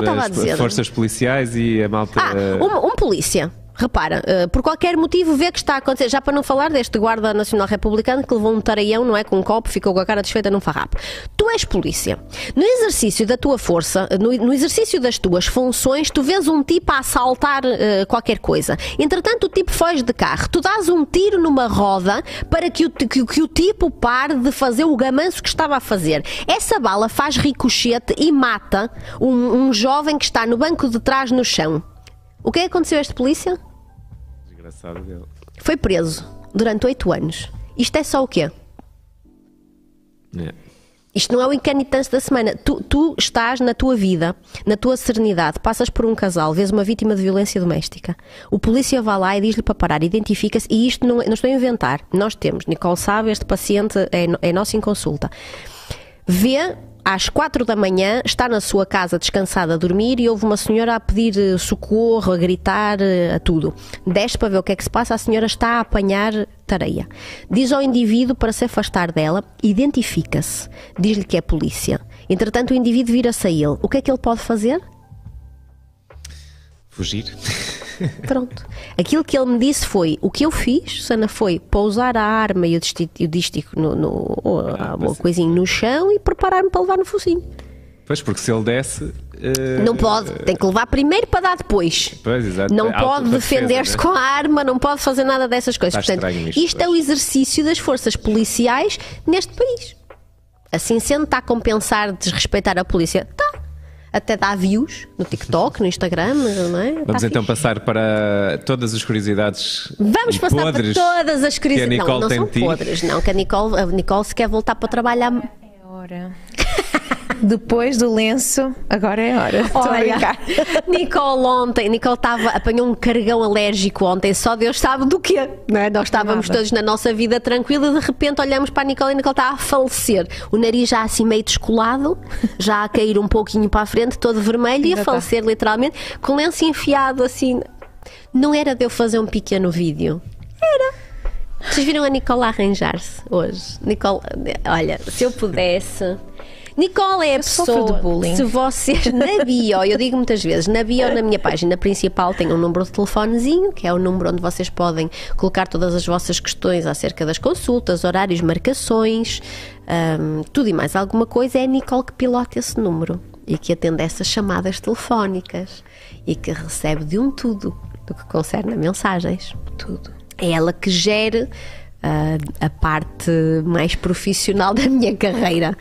[SPEAKER 2] as forças policiais e a malta.
[SPEAKER 1] Ah, um, um polícia. Repara, eh, por qualquer motivo vê que está a acontecer, já para não falar deste guarda nacional republicano que levou um tareião, não é? Com um copo, ficou com a cara desfeita num farrapo. Tu és polícia. No exercício da tua força, no, no exercício das tuas funções, tu vês um tipo a assaltar eh, qualquer coisa. Entretanto, o tipo foge de carro. Tu dás um tiro numa roda para que o, que, que o tipo pare de fazer o gamanço que estava a fazer. Essa bala faz ricochete e mata um, um jovem que está no banco de trás no chão. O que é que aconteceu a este polícia?
[SPEAKER 2] Desgraçado dele.
[SPEAKER 1] Foi preso durante oito anos. Isto é só o quê?
[SPEAKER 2] É.
[SPEAKER 1] Isto não é o encanitante da semana. Tu, tu estás na tua vida, na tua serenidade, passas por um casal, vês uma vítima de violência doméstica. O polícia vai lá e diz-lhe para parar, identifica-se, e isto não, não estou a inventar. Nós temos, Nicole sabe, este paciente é, é nosso em consulta. Vê às quatro da manhã, está na sua casa descansada a dormir e houve uma senhora a pedir eh, socorro, a gritar, eh, a tudo. Desce para ver o que é que se passa, a senhora está a apanhar tareia. Diz ao indivíduo para se afastar dela, identifica-se, diz-lhe que é polícia. Entretanto, o indivíduo vira-se a ele. O que é que ele pode fazer?
[SPEAKER 2] Fugir.
[SPEAKER 1] Pronto. Aquilo que ele me disse foi: o que eu fiz, Sana, foi pousar a arma e o dístico no, no, ou a-
[SPEAKER 2] mas-
[SPEAKER 1] o coisinho no chão e preparar-me para levar no focinho.
[SPEAKER 2] Pois, porque se ele desse. eh,
[SPEAKER 1] Não pode, tem que levar primeiro para dar depois.
[SPEAKER 2] Pois, exato.
[SPEAKER 1] Não pode defender-se
[SPEAKER 2] né?
[SPEAKER 1] com a arma, não pode fazer nada dessas coisas.
[SPEAKER 2] Está
[SPEAKER 1] Portanto,
[SPEAKER 2] isto,
[SPEAKER 1] isto é o exercício das forças policiais neste país. Assim sendo, está a compensar desrespeitar a polícia? Está. Até dá views no TikTok, no Instagram, não é?
[SPEAKER 2] Vamos
[SPEAKER 1] Tá
[SPEAKER 2] então
[SPEAKER 1] fixe.
[SPEAKER 2] passar para todas as curiosidades.
[SPEAKER 1] Vamos passar
[SPEAKER 2] podres
[SPEAKER 1] para todas as crises. Não, não são podres, não. Que a Nicole, a Nicole se quer voltar para trabalhar.
[SPEAKER 3] Hora. Depois do lenço, agora é hora.
[SPEAKER 1] Olha. Nicole ontem, Nicole estava, apanhou um cargão alérgico ontem, só Deus sabe do quê. Não é? Nós estávamos
[SPEAKER 3] Nada.
[SPEAKER 1] todos na nossa vida tranquila e de repente olhamos para a Nicole e a Nicole está a falecer. O nariz já assim meio descolado, já a cair um pouquinho para a frente, todo vermelho e a
[SPEAKER 3] está.
[SPEAKER 1] falecer literalmente, com o lenço enfiado assim. Não era de eu fazer um pequeno vídeo. Era. Vocês viram a Nicole arranjar-se hoje? Nicole, olha, se eu pudesse. Nicole é a
[SPEAKER 3] Eu
[SPEAKER 1] pessoa.
[SPEAKER 3] de bullying.
[SPEAKER 1] Se vocês, na bio, eu digo muitas vezes, na bio, na minha página principal, tem um número de telefonezinho, que é o número onde vocês podem colocar todas as vossas questões acerca das consultas, horários, marcações, hum, tudo e mais alguma coisa. É a Nicole que pilota esse número e que atende essas chamadas telefónicas e que recebe de um tudo do que concerne a mensagens.
[SPEAKER 3] Tudo.
[SPEAKER 1] É ela que gere ah, a parte mais profissional da minha carreira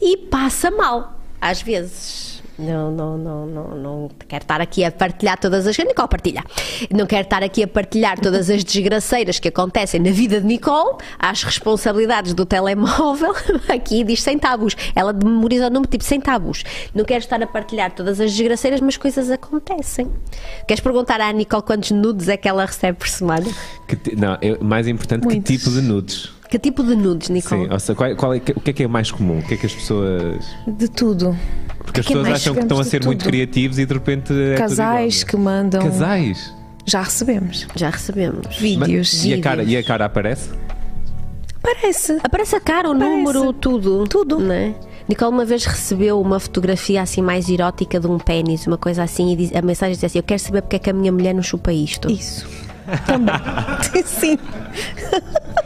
[SPEAKER 1] e passa mal às vezes. Não, não, não, não, não quero estar aqui a partilhar todas as. Nicole partilha. Não quero estar aqui a partilhar todas as desgraceiras que acontecem na vida de Nicole, às responsabilidades do telemóvel. Aqui diz sem tabus. Ela memoriza o número tipo sem tabus. Não quero estar a partilhar todas as desgraceiras, mas coisas acontecem. Queres perguntar à Nicole quantos nudes é que ela recebe por semana?
[SPEAKER 2] Que não, é mais importante,
[SPEAKER 3] Muitos.
[SPEAKER 2] que tipo de nudes?
[SPEAKER 1] Que tipo de nudes, Nicole?
[SPEAKER 2] Sim, ou seja, qual, qual é, o que é que é mais comum? O que é que as pessoas.
[SPEAKER 3] De tudo.
[SPEAKER 2] Porque as
[SPEAKER 3] que é
[SPEAKER 2] pessoas
[SPEAKER 3] mais?
[SPEAKER 2] acham que estão a ser muito criativos e de repente. É tudo
[SPEAKER 3] Casais
[SPEAKER 2] igual,
[SPEAKER 3] que mandam.
[SPEAKER 2] é? Casais?
[SPEAKER 3] Já recebemos.
[SPEAKER 1] Já recebemos.
[SPEAKER 3] Vídeos.
[SPEAKER 2] Mas- e, a cara, e a cara aparece?
[SPEAKER 3] Parece.
[SPEAKER 1] Aparece a cara, o número, tudo.
[SPEAKER 3] Tudo.
[SPEAKER 1] Não é? Nicole uma vez recebeu uma fotografia assim mais erótica de um pênis, uma coisa assim, e diz- a mensagem dizia assim: Eu quero saber porque é que a minha mulher não chupa isto.
[SPEAKER 3] Isso. Também. Sim.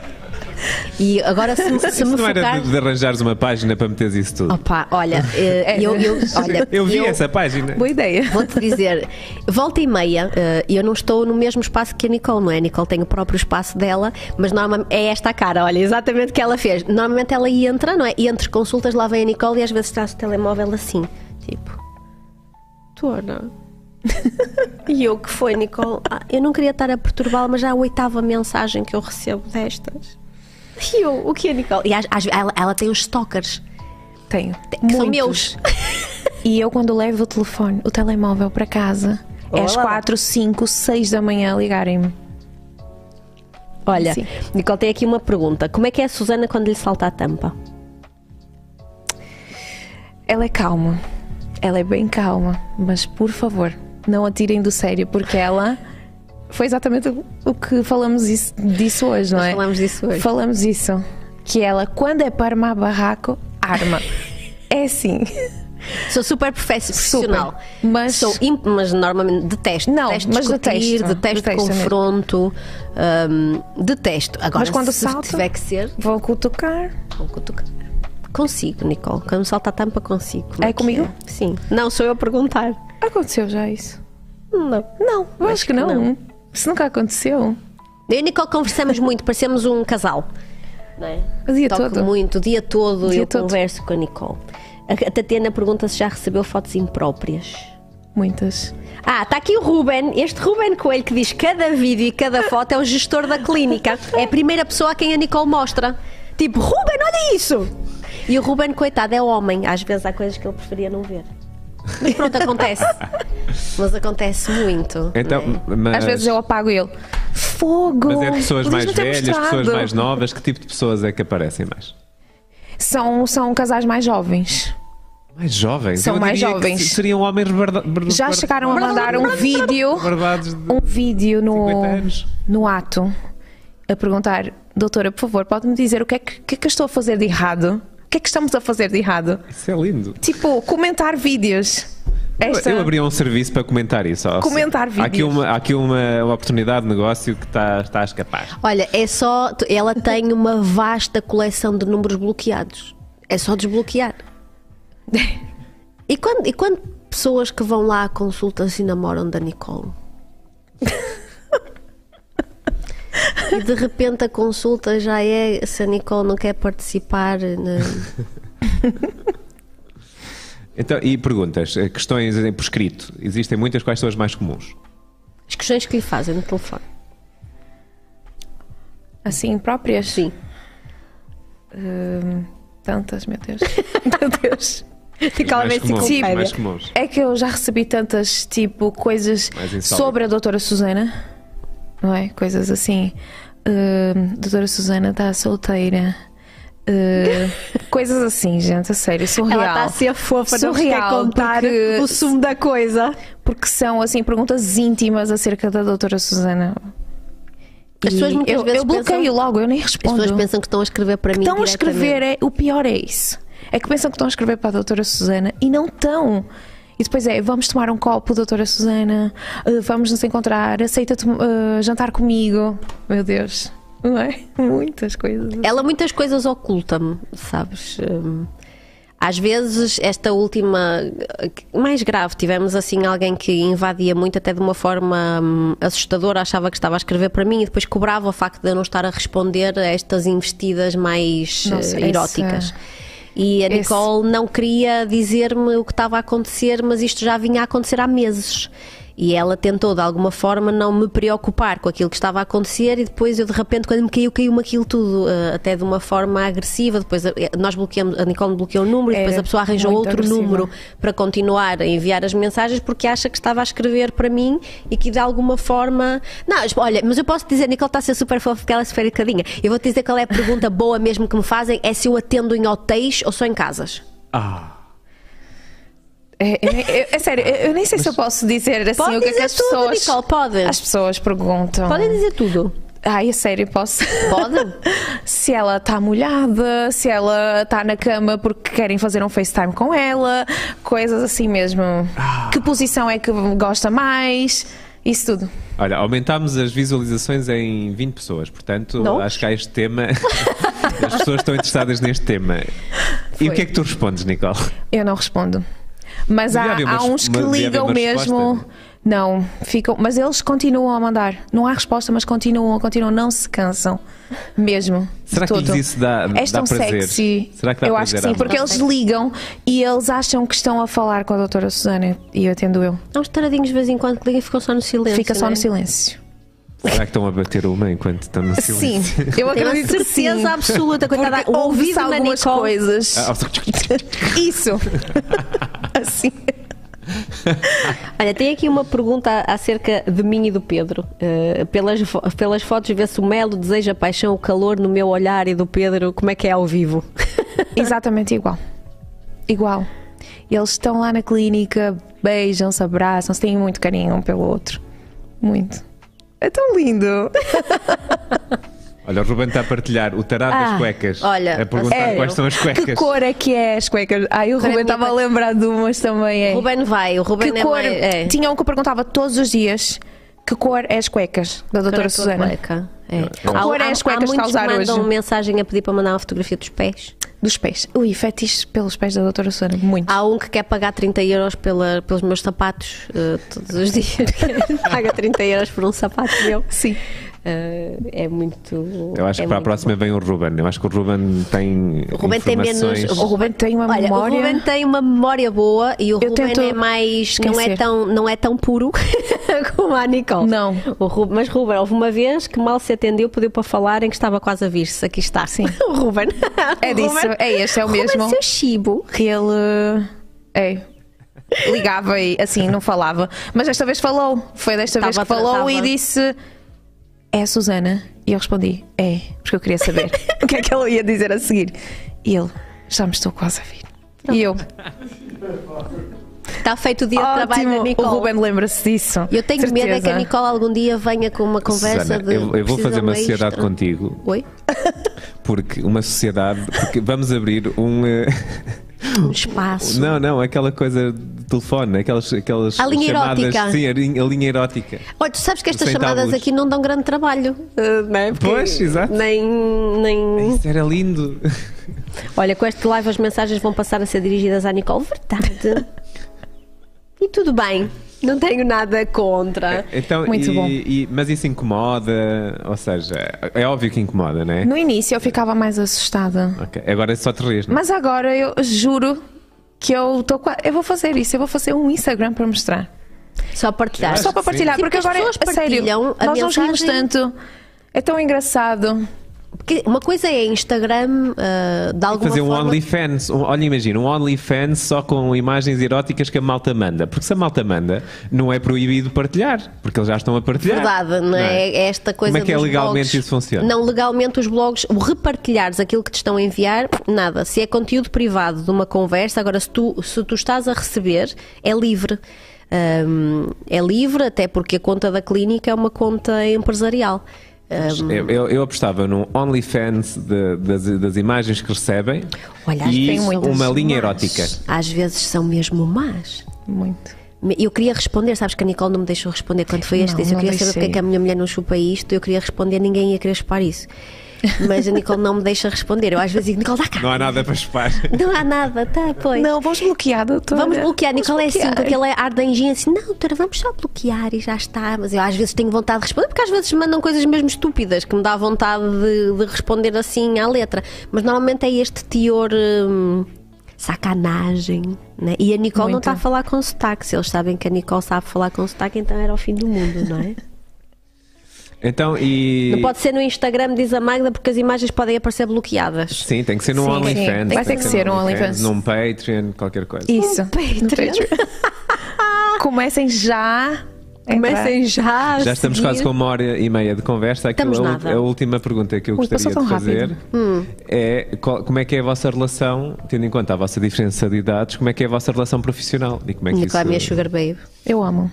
[SPEAKER 1] E agora, se, se
[SPEAKER 2] Isso
[SPEAKER 1] me
[SPEAKER 2] não era
[SPEAKER 1] focar.
[SPEAKER 2] de, de arranjares uma página para meteres isso tudo.
[SPEAKER 1] Opa, olha, eh, eu, eu, olha,
[SPEAKER 2] eu vi essa página.
[SPEAKER 3] Boa ideia.
[SPEAKER 1] Vou-te dizer, volta e meia, eh, eu não estou no mesmo espaço que a Nicole, não é? A Nicole tem o próprio espaço dela, mas normalmente é esta a cara, olha, exatamente o que ela fez. Normalmente ela entra, não é? E entre consultas lá vem a Nicole e às vezes traz o telemóvel assim, tipo, Tona. e eu que foi, Nicole? Ah, eu não queria estar a perturbá-la, mas já é a oitava mensagem que eu recebo destas. E eu, o que é, Nicole? E às- às- ela, ela tem os stalkers,
[SPEAKER 3] Tenho.
[SPEAKER 1] que são meus.
[SPEAKER 3] E eu, quando levo o telefone, o telemóvel para casa, é às
[SPEAKER 1] Olá.
[SPEAKER 3] 4, 5, 6 da manhã a ligarem-me.
[SPEAKER 1] Olha,
[SPEAKER 3] Sim.
[SPEAKER 1] Nicole tem aqui uma pergunta. Como é que é a Susana quando lhe salta a tampa?
[SPEAKER 3] Ela é calma. Ela é bem calma. Mas, por favor, não a tirem do sério, porque ela foi exatamente o- que falamos isso- disso hoje, não
[SPEAKER 1] Nós
[SPEAKER 3] é?
[SPEAKER 1] falamos disso hoje.
[SPEAKER 3] Falamos isso. Que ela, quando é para armar barraco, arma. é assim.
[SPEAKER 1] Sou super profissional.
[SPEAKER 3] Mas-
[SPEAKER 1] Sou imp- mas normalmente detesto.
[SPEAKER 3] Não,
[SPEAKER 1] detesto
[SPEAKER 3] mas
[SPEAKER 1] discutir,
[SPEAKER 3] detesto.
[SPEAKER 1] detesto,
[SPEAKER 3] Detesto
[SPEAKER 1] confronto. hum, detesto. Agora,
[SPEAKER 3] Mas quando
[SPEAKER 1] se
[SPEAKER 3] salta?
[SPEAKER 1] tiver que ser,
[SPEAKER 3] Vou cutucar.
[SPEAKER 1] vou cutucar. Consigo, Nicole. Quando salta a tampa, consigo. Como
[SPEAKER 3] É
[SPEAKER 1] que
[SPEAKER 3] comigo?
[SPEAKER 1] Sim. Não, sou eu a perguntar.
[SPEAKER 3] Aconteceu já isso?
[SPEAKER 1] Não.
[SPEAKER 3] Não, eu acho, que,
[SPEAKER 1] que
[SPEAKER 3] não.
[SPEAKER 1] não.
[SPEAKER 3] Isso nunca aconteceu.
[SPEAKER 1] Eu e Nicole conversamos muito, parecemos um casal. Não é?
[SPEAKER 3] O dia
[SPEAKER 1] Toco
[SPEAKER 3] todo.
[SPEAKER 1] muito, o dia todo
[SPEAKER 3] O dia
[SPEAKER 1] eu
[SPEAKER 3] todo.
[SPEAKER 1] converso com a Nicole. A a Tatiana pergunta se já recebeu fotos impróprias.
[SPEAKER 3] Muitas.
[SPEAKER 1] Ah, está aqui o Ruben, este Ruben Coelho que diz que cada vídeo e cada foto é o gestor da clínica. É a primeira pessoa a quem a Nicole mostra. Tipo, Ruben, olha isso! E o Ruben, coitado, é homem. Às vezes há coisas que ele preferia não ver. Pronto, acontece. Mas acontece muito.
[SPEAKER 2] Então,
[SPEAKER 1] não é?
[SPEAKER 2] mas,
[SPEAKER 3] Às vezes eu apago ele. Fogo!
[SPEAKER 2] mas é pessoas mais velhas, pessoas mais novas, que tipo de pessoas é que aparecem mais?
[SPEAKER 3] São, são casais mais jovens.
[SPEAKER 2] Mais jovens?
[SPEAKER 3] São
[SPEAKER 2] Eu
[SPEAKER 3] mais jovens.
[SPEAKER 2] seriam homens bar-
[SPEAKER 3] Já chegaram a mandar um vídeo, um vídeo no,
[SPEAKER 2] 50 anos.
[SPEAKER 3] no ato a perguntar, doutora, por favor, pode-me dizer o que é que, o que é que eu estou a fazer de errado? O que é que estamos a fazer de errado?
[SPEAKER 2] Isso é lindo.
[SPEAKER 3] Tipo, comentar vídeos. Esta,
[SPEAKER 2] Eu abria um serviço para comentar isso. ó.
[SPEAKER 3] Comentar
[SPEAKER 2] Há aqui
[SPEAKER 3] vídeos.
[SPEAKER 2] uma, há aqui uma, uma oportunidade de negócio que está, está a escapar.
[SPEAKER 1] Olha, é só. Ela tem uma vasta coleção de números bloqueados. É só desbloquear. E quando, e quando pessoas que vão lá à consulta se namoram da Nicole? E de repente a consulta já é se a Nicole não quer participar. né?
[SPEAKER 2] Então, e perguntas, eh, questões em- por escrito. Existem muitas, quais são as mais comuns?
[SPEAKER 1] As questões que lhe fazem no telefone.
[SPEAKER 3] Assim, próprias?
[SPEAKER 1] Sim.
[SPEAKER 3] Hum, tantas, meu Deus. meu Deus.
[SPEAKER 2] Comuns, comuns.
[SPEAKER 3] É que eu já recebi tantas, tipo, coisas sobre a doutora Susana, não é? Coisas assim. Hum, doutora Susana está solteira. Hum, coisas assim, gente, a sério, surreal.
[SPEAKER 1] Ela está a ser fofa, não
[SPEAKER 3] Surreal,
[SPEAKER 1] contar
[SPEAKER 3] porque-
[SPEAKER 1] o sumo da coisa.
[SPEAKER 3] Porque são, assim, perguntas íntimas acerca da doutora Susana.
[SPEAKER 1] As pessoas muitas
[SPEAKER 3] eu,
[SPEAKER 1] vezes
[SPEAKER 3] eu bloqueio
[SPEAKER 1] pensam-
[SPEAKER 3] logo, eu nem
[SPEAKER 1] As
[SPEAKER 3] respondo.
[SPEAKER 1] pessoas pensam que estão a escrever para mim.
[SPEAKER 3] Estão a escrever, é, o pior é isso. É que pensam que estão a escrever para a doutora Susana e não estão. E depois é, vamos tomar um copo, doutora Susana, uh, vamos nos encontrar, aceita uh, jantar comigo. Meu Deus, não é? Muitas coisas.
[SPEAKER 1] Ela muitas coisas oculta-me, sabes? Hum, Às vezes, esta última, mais grave, tivemos assim alguém que invadia muito, até de uma forma hum, assustadora, achava que estava a escrever para mim e depois cobrava o facto de eu não estar a responder a estas investidas mais
[SPEAKER 3] Nossa,
[SPEAKER 1] eh, eróticas.
[SPEAKER 3] essa-
[SPEAKER 1] E a
[SPEAKER 3] Esse-
[SPEAKER 1] Nicole não queria dizer-me o que estava a acontecer, mas isto já vinha a acontecer há meses. E ela tentou, de alguma forma, não me preocupar com aquilo que estava a acontecer e depois eu, de repente, quando me caiu, caiu-me aquilo tudo, eh, até de uma forma agressiva. Depois eh, nós bloqueamos, a Nicole bloqueou o número e depois
[SPEAKER 3] Era
[SPEAKER 1] a pessoa arranjou outro
[SPEAKER 3] agressiva.
[SPEAKER 1] número para continuar a enviar as mensagens porque acha que estava a escrever para mim e que de alguma forma. Não, olha, mas eu posso dizer, Nicole está a ser super fofa porque ela é super educadinha. Eu vou-te dizer qual é a pergunta boa mesmo que me fazem: é se eu atendo em hotéis ou só em casas.
[SPEAKER 2] Ah,
[SPEAKER 3] É, eu nem- eu- é sério, eu, eu nem sei se eu posso dizer assim
[SPEAKER 1] Pode
[SPEAKER 3] o que é que
[SPEAKER 1] dizer
[SPEAKER 3] as
[SPEAKER 1] tudo,
[SPEAKER 3] pessoas.
[SPEAKER 1] Nicole, pode.
[SPEAKER 3] As pessoas perguntam.
[SPEAKER 1] Podem dizer tudo.
[SPEAKER 3] Ai, é sério, posso.
[SPEAKER 1] Pode?
[SPEAKER 3] se ela está molhada, se ela está na cama porque querem fazer um FaceTime com ela, coisas assim mesmo. Que posição é que gosta mais? Isso tudo.
[SPEAKER 2] olha, aumentámos as visualizações em 20 pessoas, portanto,
[SPEAKER 1] Não?
[SPEAKER 2] acho que há este tema. as pessoas estão interessadas neste tema. E o que é que tu respondes, Nicole?
[SPEAKER 3] Eu não respondo. Mas há, há uns que ligam mesmo.
[SPEAKER 2] resposta.
[SPEAKER 3] Não, ficam. Mas eles continuam a mandar. Não há resposta, mas continuam, continuam, não se cansam. Mesmo.
[SPEAKER 2] Será que isso dá,
[SPEAKER 3] És
[SPEAKER 2] dá
[SPEAKER 3] tão
[SPEAKER 2] prazer?
[SPEAKER 3] sexy.
[SPEAKER 2] Será que dá
[SPEAKER 3] eu acho que sim, porque eles ligam e eles acham que estão a falar com a doutora Susana e eu atendo eu.
[SPEAKER 1] Há uns taradinhos de vez em quando que ligam e ficam só no silêncio.
[SPEAKER 3] Fica só
[SPEAKER 1] não é?
[SPEAKER 3] no silêncio.
[SPEAKER 2] Será que estão a bater uma enquanto estão no
[SPEAKER 3] Sim,
[SPEAKER 2] silêncio?
[SPEAKER 3] eu
[SPEAKER 1] Tenho a
[SPEAKER 3] acredito que sim.
[SPEAKER 1] certeza absoluta, coitada.
[SPEAKER 3] Porque
[SPEAKER 1] O
[SPEAKER 3] ouve-se
[SPEAKER 1] ouvido na
[SPEAKER 3] algumas
[SPEAKER 1] Nicole.
[SPEAKER 3] coisas.
[SPEAKER 2] Ah,
[SPEAKER 3] Isso. assim.
[SPEAKER 1] Olha, tem aqui uma pergunta acerca de mim e do Pedro. Uh, pelas, fo- pelas fotos vê-se o melo, o desejo, a paixão, o calor no meu olhar e do Pedro. Como é que é ao vivo?
[SPEAKER 3] Exatamente igual. Igual. Eles estão lá na clínica, beijam-se, abraçam-se, têm muito carinho um pelo outro. Muito. É tão lindo.
[SPEAKER 2] Olha, o Ruben está a partilhar o tarado das
[SPEAKER 1] Ah,
[SPEAKER 2] cuecas.
[SPEAKER 1] olha,
[SPEAKER 2] a perguntar
[SPEAKER 3] sério?
[SPEAKER 2] quais são as cuecas.
[SPEAKER 3] Que cor é que é as cuecas? Ai, o
[SPEAKER 1] Para
[SPEAKER 3] Ruben
[SPEAKER 1] mim,
[SPEAKER 3] estava a lembrar de umas também. É.
[SPEAKER 1] O Ruben vai, o Ruben
[SPEAKER 3] que
[SPEAKER 1] é
[SPEAKER 3] cor?
[SPEAKER 1] mais. É.
[SPEAKER 3] Tinha um que eu perguntava todos os dias que cor é as cuecas da
[SPEAKER 1] é
[SPEAKER 3] doutora
[SPEAKER 1] a tua
[SPEAKER 3] Susana.
[SPEAKER 1] cueca? É.
[SPEAKER 3] Que cor é as cuecas que
[SPEAKER 1] muitos
[SPEAKER 3] está a usar
[SPEAKER 1] que mandam
[SPEAKER 3] hoje?
[SPEAKER 1] mensagem a pedir para mandar uma fotografia dos pés.
[SPEAKER 3] Dos pés. Ui, fetiche pelos pés da doutora Susana. Muito.
[SPEAKER 1] Há um que quer pagar 30 euros pela, pelos meus sapatos eh, todos os dias. Paga 30 euros por um sapato meu.
[SPEAKER 3] Sim.
[SPEAKER 1] Eh, é muito.
[SPEAKER 2] Eu acho
[SPEAKER 1] é
[SPEAKER 2] que para a próxima vem o Ruben. Eu acho que o Ruben tem.
[SPEAKER 1] O Ruben tem menos-
[SPEAKER 2] informações-
[SPEAKER 3] O Ruben tem uma
[SPEAKER 1] Olha,
[SPEAKER 3] memória.
[SPEAKER 1] o Ruben tem uma memória boa e o
[SPEAKER 3] Eu
[SPEAKER 1] Ruben é mais. Não é, tão, não é tão puro como a Nicole.
[SPEAKER 3] Não.
[SPEAKER 1] O Ruben, mas Ruben, houve uma vez que mal se atendeu, pediu para falar em que estava quase a vir-se. Aqui está.
[SPEAKER 3] Sim.
[SPEAKER 1] o Ruben.
[SPEAKER 3] É
[SPEAKER 1] O
[SPEAKER 3] disso,
[SPEAKER 1] Ruben-
[SPEAKER 3] é este, é o
[SPEAKER 1] Ruben,
[SPEAKER 3] mesmo.
[SPEAKER 1] seu chibo.
[SPEAKER 3] que ele é ligava e assim não falava, mas desta vez falou. Foi desta vez que falou
[SPEAKER 1] tratava.
[SPEAKER 3] e disse: É a Susana? E eu respondi: É, porque eu queria saber o que é que ele ia dizer a seguir. E ele: Já me estou quase a vir. E eu:
[SPEAKER 1] Está feito o dia de trabalho da
[SPEAKER 3] Ótimo, o
[SPEAKER 1] Nicole.
[SPEAKER 3] Ruben lembra-se disso.
[SPEAKER 1] Eu tenho medo é que a
[SPEAKER 3] Certeza.
[SPEAKER 1] Nicole algum dia venha com uma conversa
[SPEAKER 2] Susana,
[SPEAKER 1] de.
[SPEAKER 2] eu, eu vou fazer uma sociedade
[SPEAKER 1] extra.
[SPEAKER 2] contigo,
[SPEAKER 1] Oi?
[SPEAKER 2] porque uma sociedade, porque vamos abrir um. eh,
[SPEAKER 1] Um espaço.
[SPEAKER 2] Não, não, aquela coisa telefone, aquelas, aquelas
[SPEAKER 1] A linha
[SPEAKER 2] chamadas.
[SPEAKER 1] erótica.
[SPEAKER 2] Sim, a linha, a linha erótica.
[SPEAKER 1] Olha, tu sabes que estas
[SPEAKER 2] Sem
[SPEAKER 1] chamadas
[SPEAKER 2] tabus.
[SPEAKER 1] aqui não dão grande trabalho. eh, não é? Porque
[SPEAKER 2] Pois, exato.
[SPEAKER 1] Nem, nem.
[SPEAKER 2] Isso era lindo.
[SPEAKER 1] Olha, com este live as mensagens vão passar a ser dirigidas à Nicole. Verdade. e tudo bem. Não tenho nada contra.
[SPEAKER 2] Então,
[SPEAKER 3] Muito
[SPEAKER 2] e-
[SPEAKER 3] bom.
[SPEAKER 2] e- mas isso incomoda, ou seja, é óbvio que incomoda, não é?
[SPEAKER 3] No início eu ficava mais assustada.
[SPEAKER 2] Ok, Agora só te rias, não é?
[SPEAKER 3] Mas agora eu juro que eu estou quase. Eu vou fazer isso, eu vou fazer um Instagram para mostrar.
[SPEAKER 1] Só partilhar.
[SPEAKER 3] Só para partilhar,
[SPEAKER 1] Sim,
[SPEAKER 3] porque
[SPEAKER 1] porque
[SPEAKER 3] agora,
[SPEAKER 1] pessoas
[SPEAKER 3] a sério, nós não rimos tanto. É tão engraçado.
[SPEAKER 1] Porque uma coisa é Instagram, eh, de alguma
[SPEAKER 2] Fazer um
[SPEAKER 1] forma.
[SPEAKER 2] OnlyFans, um, olha, imagina, um OnlyFans só com imagens eróticas que a malta manda. Porque se a malta manda, não é proibido partilhar, porque eles já estão a partilhar.
[SPEAKER 1] Verdade, não é? É esta coisa
[SPEAKER 2] Como é que é legalmente
[SPEAKER 1] blogs.
[SPEAKER 2] isso funciona?
[SPEAKER 1] Não, legalmente os blogs, o repartilhares aquilo que te estão a enviar, nada. Se é conteúdo privado de uma conversa, agora se tu, se tu estás a receber, é livre. Hum, é livre, até porque a conta da clínica é uma conta empresarial. Hum,
[SPEAKER 2] Eu, eu- eu apostava num OnlyFans de- das, das imagens que recebem
[SPEAKER 1] olha,
[SPEAKER 2] e uma linha
[SPEAKER 1] más.
[SPEAKER 2] erótica.
[SPEAKER 1] Às vezes são mesmo más.
[SPEAKER 3] Muito.
[SPEAKER 1] Eu queria responder, sabes que a Nicole não me deixou responder quando foi este
[SPEAKER 3] Não,
[SPEAKER 1] Eu queria saber porque é que a minha mulher não chupa isto. Eu queria responder, ninguém ia querer chupar isso. Mas a Nicole não me deixa responder. Eu às vezes digo, Nicole, dá cá.
[SPEAKER 2] Não há nada para chupar.
[SPEAKER 1] Não há nada, tá, pois.
[SPEAKER 3] Não, vamos bloquear, doutora.
[SPEAKER 1] Vamos bloquear.
[SPEAKER 3] Vamos
[SPEAKER 1] Nicole é assim,
[SPEAKER 3] bloquear.
[SPEAKER 1] porque ele é ardanjinho assim, não, doutora, vamos só bloquear e já está. Mas eu às vezes tenho vontade de responder, porque às vezes mandam coisas mesmo estúpidas que me dá vontade de, de responder assim à letra. Mas normalmente é este teor. hum, sacanagem, né? E a Nicole não
[SPEAKER 3] Muito.
[SPEAKER 1] está a falar com sotaque. Se eles sabem que a Nicole sabe falar com sotaque, então era o fim do mundo, não é?
[SPEAKER 2] Então, e.
[SPEAKER 1] Não pode ser no Instagram, diz a Magda, porque as imagens podem aparecer bloqueadas.
[SPEAKER 2] Sim, tem que ser num
[SPEAKER 3] Sim,
[SPEAKER 2] OnlyFans.
[SPEAKER 3] Vai ter que ser um OnlyFans.
[SPEAKER 2] Num Patreon, qualquer coisa.
[SPEAKER 3] Isso.
[SPEAKER 1] Um Patreon.
[SPEAKER 3] no Patreon. Comecem já.
[SPEAKER 1] Comecem já. a
[SPEAKER 2] Já estamos
[SPEAKER 1] seguir.
[SPEAKER 2] quase com uma hora e meia de conversa. Aquilo,
[SPEAKER 1] Estamos
[SPEAKER 2] a,
[SPEAKER 1] nada.
[SPEAKER 2] a última pergunta que eu
[SPEAKER 3] Ui,
[SPEAKER 2] gostaria de fazer
[SPEAKER 3] rápido.
[SPEAKER 1] Hum.
[SPEAKER 2] é qual- como é que é a vossa relação, tendo em conta a vossa diferença de idades, como é que é a vossa relação profissional? E como é que
[SPEAKER 1] Nicole é a minha
[SPEAKER 2] isso...
[SPEAKER 1] sugar babe.
[SPEAKER 3] Eu amo.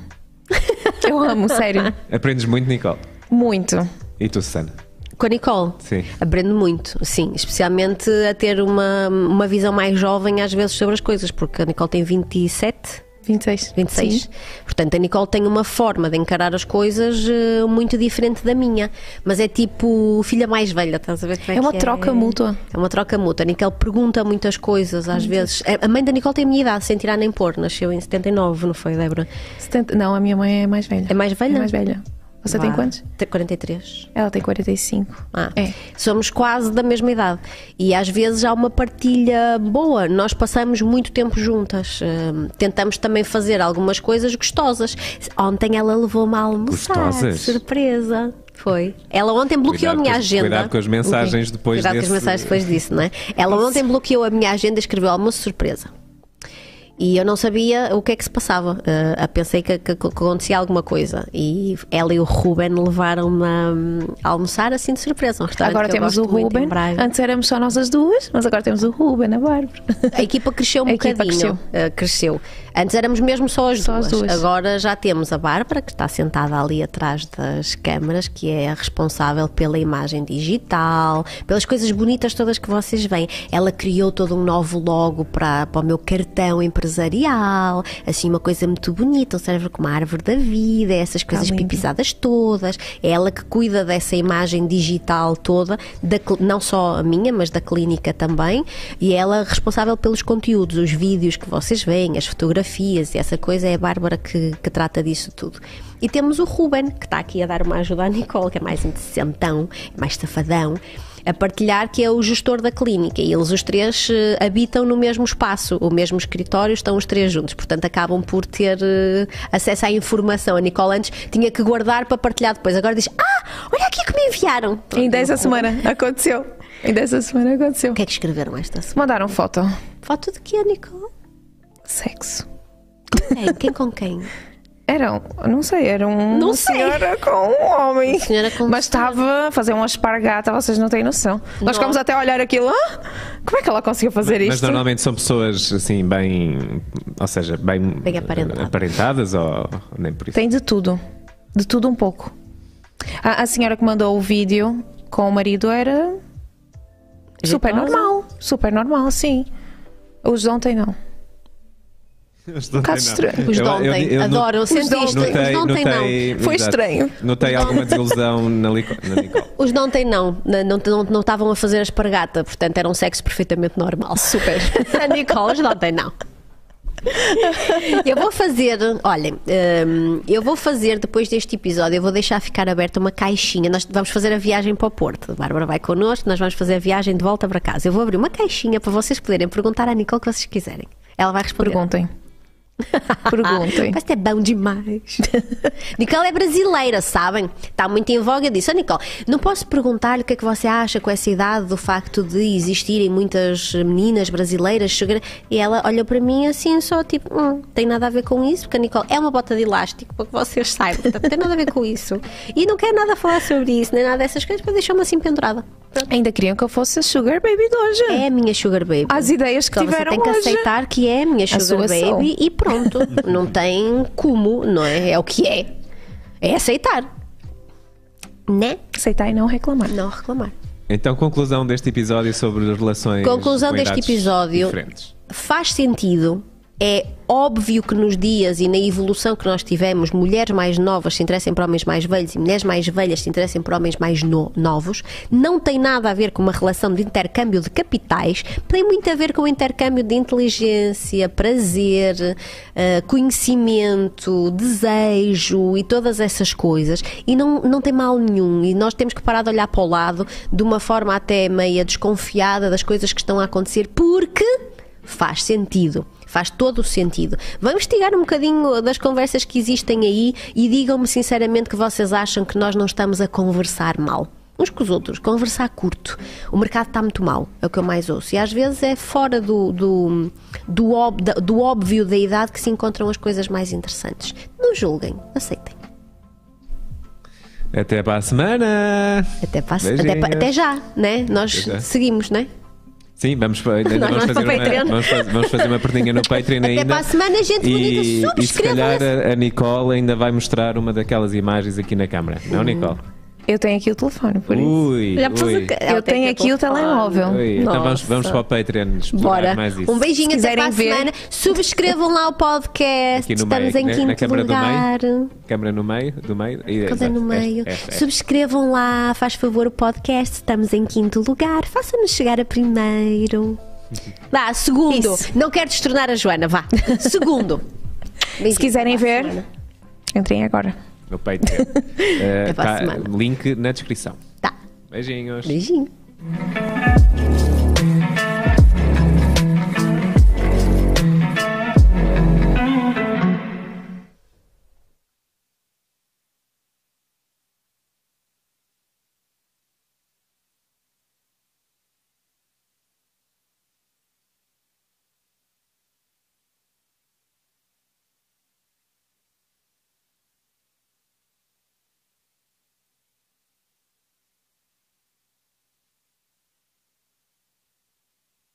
[SPEAKER 3] Eu amo, sério.
[SPEAKER 2] Aprendes muito, Nicole.
[SPEAKER 3] Muito.
[SPEAKER 2] E tu, Susana?
[SPEAKER 1] Com a Nicole?
[SPEAKER 2] Sim.
[SPEAKER 1] Aprendo muito, sim. Especialmente a ter uma, uma visão mais jovem às vezes sobre as coisas, porque a Nicole tem 27,
[SPEAKER 3] 26.
[SPEAKER 1] 26.
[SPEAKER 3] Sim.
[SPEAKER 1] Portanto, a Nicole tem uma forma de encarar as coisas eh, muito diferente da minha. Mas é tipo filha mais velha, estás a ver? como
[SPEAKER 3] É uma
[SPEAKER 1] que
[SPEAKER 3] troca mútua.
[SPEAKER 1] É uma troca mútua. A Nicole pergunta muitas coisas, às vezes. A- A mãe da Nicole tem a minha idade, sem tirar nem pôr. Nasceu em 79, não foi, Débora?
[SPEAKER 3] 70 Não, a minha mãe é mais velha.
[SPEAKER 1] É mais velha?
[SPEAKER 3] É mais velha. Você tem
[SPEAKER 1] Vá.
[SPEAKER 3] quantos?
[SPEAKER 1] Tem 43.
[SPEAKER 3] Ela tem 45.
[SPEAKER 1] Ah,
[SPEAKER 3] É.
[SPEAKER 1] Somos quase da mesma idade. E às vezes há uma partilha boa. Nós passamos muito tempo juntas. Hum, tentamos também fazer algumas coisas gostosas. Ontem ela levou-me a almoçar.
[SPEAKER 2] Gostosas?
[SPEAKER 1] Surpresa. Foi. Ela ontem bloqueou
[SPEAKER 2] Cuidado
[SPEAKER 1] a minha
[SPEAKER 2] com
[SPEAKER 1] agenda.
[SPEAKER 2] cuidado com as mensagens depois
[SPEAKER 1] Cuidado
[SPEAKER 2] desse-
[SPEAKER 1] com as mensagens depois disso, não é? Ela ontem bloqueou a minha agenda e escreveu almoço surpresa. E eu não sabia o que é que se passava. Uh, pensei que, que, que, acontecia alguma coisa. E ela e o Ruben levaram-me a, almoçar assim de surpresa. Um
[SPEAKER 3] agora temos o Ruben. Antes éramos só nós as duas, mas agora temos o Ruben, a Bárbara.
[SPEAKER 1] A equipa cresceu um a bocadinho. Cresceu. Uh, cresceu. Antes éramos mesmo só as, só duas. as duas. Agora já temos a Bárbara, que está sentada ali atrás das câmaras, que é a responsável pela imagem digital, pelas coisas bonitas todas que vocês veem. Ela criou todo um novo logo para, para o meu cartão empresarial, assim, uma coisa muito bonita, serve como a árvore da vida, essas coisas pipizadas todas. É ela que cuida dessa imagem digital toda, da, não só a minha, mas da clínica também. E ela é responsável pelos conteúdos, os vídeos que vocês veem, as fotografias fotografias e essa coisa, é a Bárbara que, que trata disso tudo. E temos o Ruben, que está aqui a dar uma ajuda à Nicole, que é mais interessantão, mais safadão, a partilhar que é o gestor da clínica e eles os três uh, habitam no mesmo espaço, o mesmo escritório, estão os três juntos, portanto acabam por ter uh, acesso à informação. A Nicole antes tinha que guardar para partilhar depois, agora diz: Ah, olha aqui que me enviaram.
[SPEAKER 3] Ainda essa semana aconteceu. Ainda essa semana aconteceu.
[SPEAKER 1] O que é que escreveram esta semana?
[SPEAKER 3] Mandaram foto.
[SPEAKER 1] Foto de que, Nicole?
[SPEAKER 3] Sexo.
[SPEAKER 1] Quem? Quem com quem?
[SPEAKER 3] Era, não sei, era um,
[SPEAKER 1] não
[SPEAKER 3] uma
[SPEAKER 1] sei.
[SPEAKER 3] senhora com um homem.
[SPEAKER 1] Senhora com
[SPEAKER 3] Mas estava a fazer uma espargata, vocês não têm noção. Não. Nós ficamos até a olhar aquilo. Ah, como é que ela conseguiu fazer
[SPEAKER 2] mas,
[SPEAKER 3] isto?
[SPEAKER 2] Mas normalmente são pessoas assim, bem. Ou seja, bem,
[SPEAKER 1] bem aparentadas.
[SPEAKER 2] aparentadas ou nem por isso?
[SPEAKER 3] Tem de tudo. De tudo um pouco. A, a senhora que mandou o vídeo com o marido era. Super normal. Super normal, sim. Os de ontem não.
[SPEAKER 1] Os de ontem, Os de ontem. Adoram. Sentiste? Os de ontem não.
[SPEAKER 3] Foi estranho.
[SPEAKER 2] Notei alguma desilusão na, Nicole.
[SPEAKER 1] Os de ontem não. Não, não, não estavam a fazer a espargata, portanto era um sexo perfeitamente normal.
[SPEAKER 3] Super.
[SPEAKER 1] a Nicole, os de ontem não. eu vou fazer, olhem, um, eu vou fazer depois deste episódio, eu vou deixar ficar aberta uma caixinha. Nós vamos fazer a viagem para o Porto. A Bárbara vai connosco, nós vamos fazer a viagem de volta para casa. Eu vou abrir uma caixinha para vocês poderem perguntar à Nicole o que vocês quiserem. Ela vai responder.
[SPEAKER 3] Perguntem. Perguntem.
[SPEAKER 1] Mas é bom demais. Nicole é brasileira, sabem? Está muito em voga disso. Oh, Nicole, não posso perguntar-lhe o que é que você acha com essa idade do facto de existirem muitas meninas brasileiras chegar... E ela olha para mim assim, só tipo, hum, tem nada a ver com isso, porque a Nicole é uma bota de elástico, para que vocês saibam. Não tem nada a ver com isso. E não quer nada falar sobre isso, nem nada dessas coisas, para deixar-me assim pendurada.
[SPEAKER 3] Ainda queriam que eu fosse a Sugar Baby de hoje.
[SPEAKER 1] É a minha Sugar Baby.
[SPEAKER 3] As ideias que
[SPEAKER 1] então,
[SPEAKER 3] tiveram
[SPEAKER 1] você tem que
[SPEAKER 3] hoje.
[SPEAKER 1] aceitar que é a minha Sugar a Baby e pronto. não tem como, não é? É o que é. É aceitar. Né?
[SPEAKER 3] Aceitar e não reclamar.
[SPEAKER 1] Não reclamar.
[SPEAKER 2] Então, conclusão deste episódio sobre as relações.
[SPEAKER 1] Conclusão deste episódio.
[SPEAKER 2] Diferentes.
[SPEAKER 1] Faz sentido é óbvio que nos dias e na evolução que nós tivemos, mulheres mais novas se interessem por homens mais velhos e mulheres mais velhas se interessem por homens mais no novos. Não tem nada a ver com uma relação de intercâmbio de capitais, tem muito a ver com o intercâmbio de inteligência, prazer, uh, conhecimento, desejo e todas essas coisas. E não, não tem mal nenhum. E nós temos que parar de olhar para o lado de uma forma até meia desconfiada das coisas que estão a acontecer, porque faz sentido. Faz todo o sentido. Vamos investigar um bocadinho das conversas que existem aí e digam-me sinceramente que vocês acham que nós não estamos a conversar mal uns com os outros, conversar curto. O mercado está muito mal, é o que eu mais ouço. E às vezes é fora do, do, do, ob, do óbvio da idade que se encontram as coisas mais interessantes. Não julguem, aceitem.
[SPEAKER 2] Até para a semana!
[SPEAKER 1] Até, para, até, até já, né? Nós já. seguimos, né?
[SPEAKER 2] Sim, vamos, ainda vamos, fazer uma, vamos, fazer, vamos fazer uma perninha no Patreon ainda.
[SPEAKER 1] Até para a semana, gente
[SPEAKER 2] e, bonita, E se calhar a, a Nicole ainda vai mostrar uma daquelas imagens aqui na câmara. Não, Nicole?
[SPEAKER 3] Eu tenho aqui o telefone, por
[SPEAKER 2] ui,
[SPEAKER 3] isso. Já
[SPEAKER 2] ui.
[SPEAKER 3] Eu tenho aqui o telemóvel.
[SPEAKER 2] Ui, então vamos, vamos para o Patreon
[SPEAKER 1] Bora.
[SPEAKER 2] mais isso.
[SPEAKER 1] Um beijinho até para a ver. semana. Subscrevam lá o podcast. Estamos
[SPEAKER 2] meio,
[SPEAKER 1] em quinto
[SPEAKER 2] na, câmara
[SPEAKER 1] lugar.
[SPEAKER 2] Do meio. Câmara no meio, do meio.
[SPEAKER 1] Câmara no meio. Esta, esta, esta. Subscrevam lá, faz favor o podcast. Estamos em quinto lugar. Faça-nos chegar a primeiro. Vá, segundo. Isso. Não quero destornar a Joana, vá. Segundo.
[SPEAKER 3] Se quiserem ver, entrem agora.
[SPEAKER 2] No Patreon. uh, tá, link na descrição.
[SPEAKER 1] Tá.
[SPEAKER 2] Beijinhos.
[SPEAKER 1] Beijinho.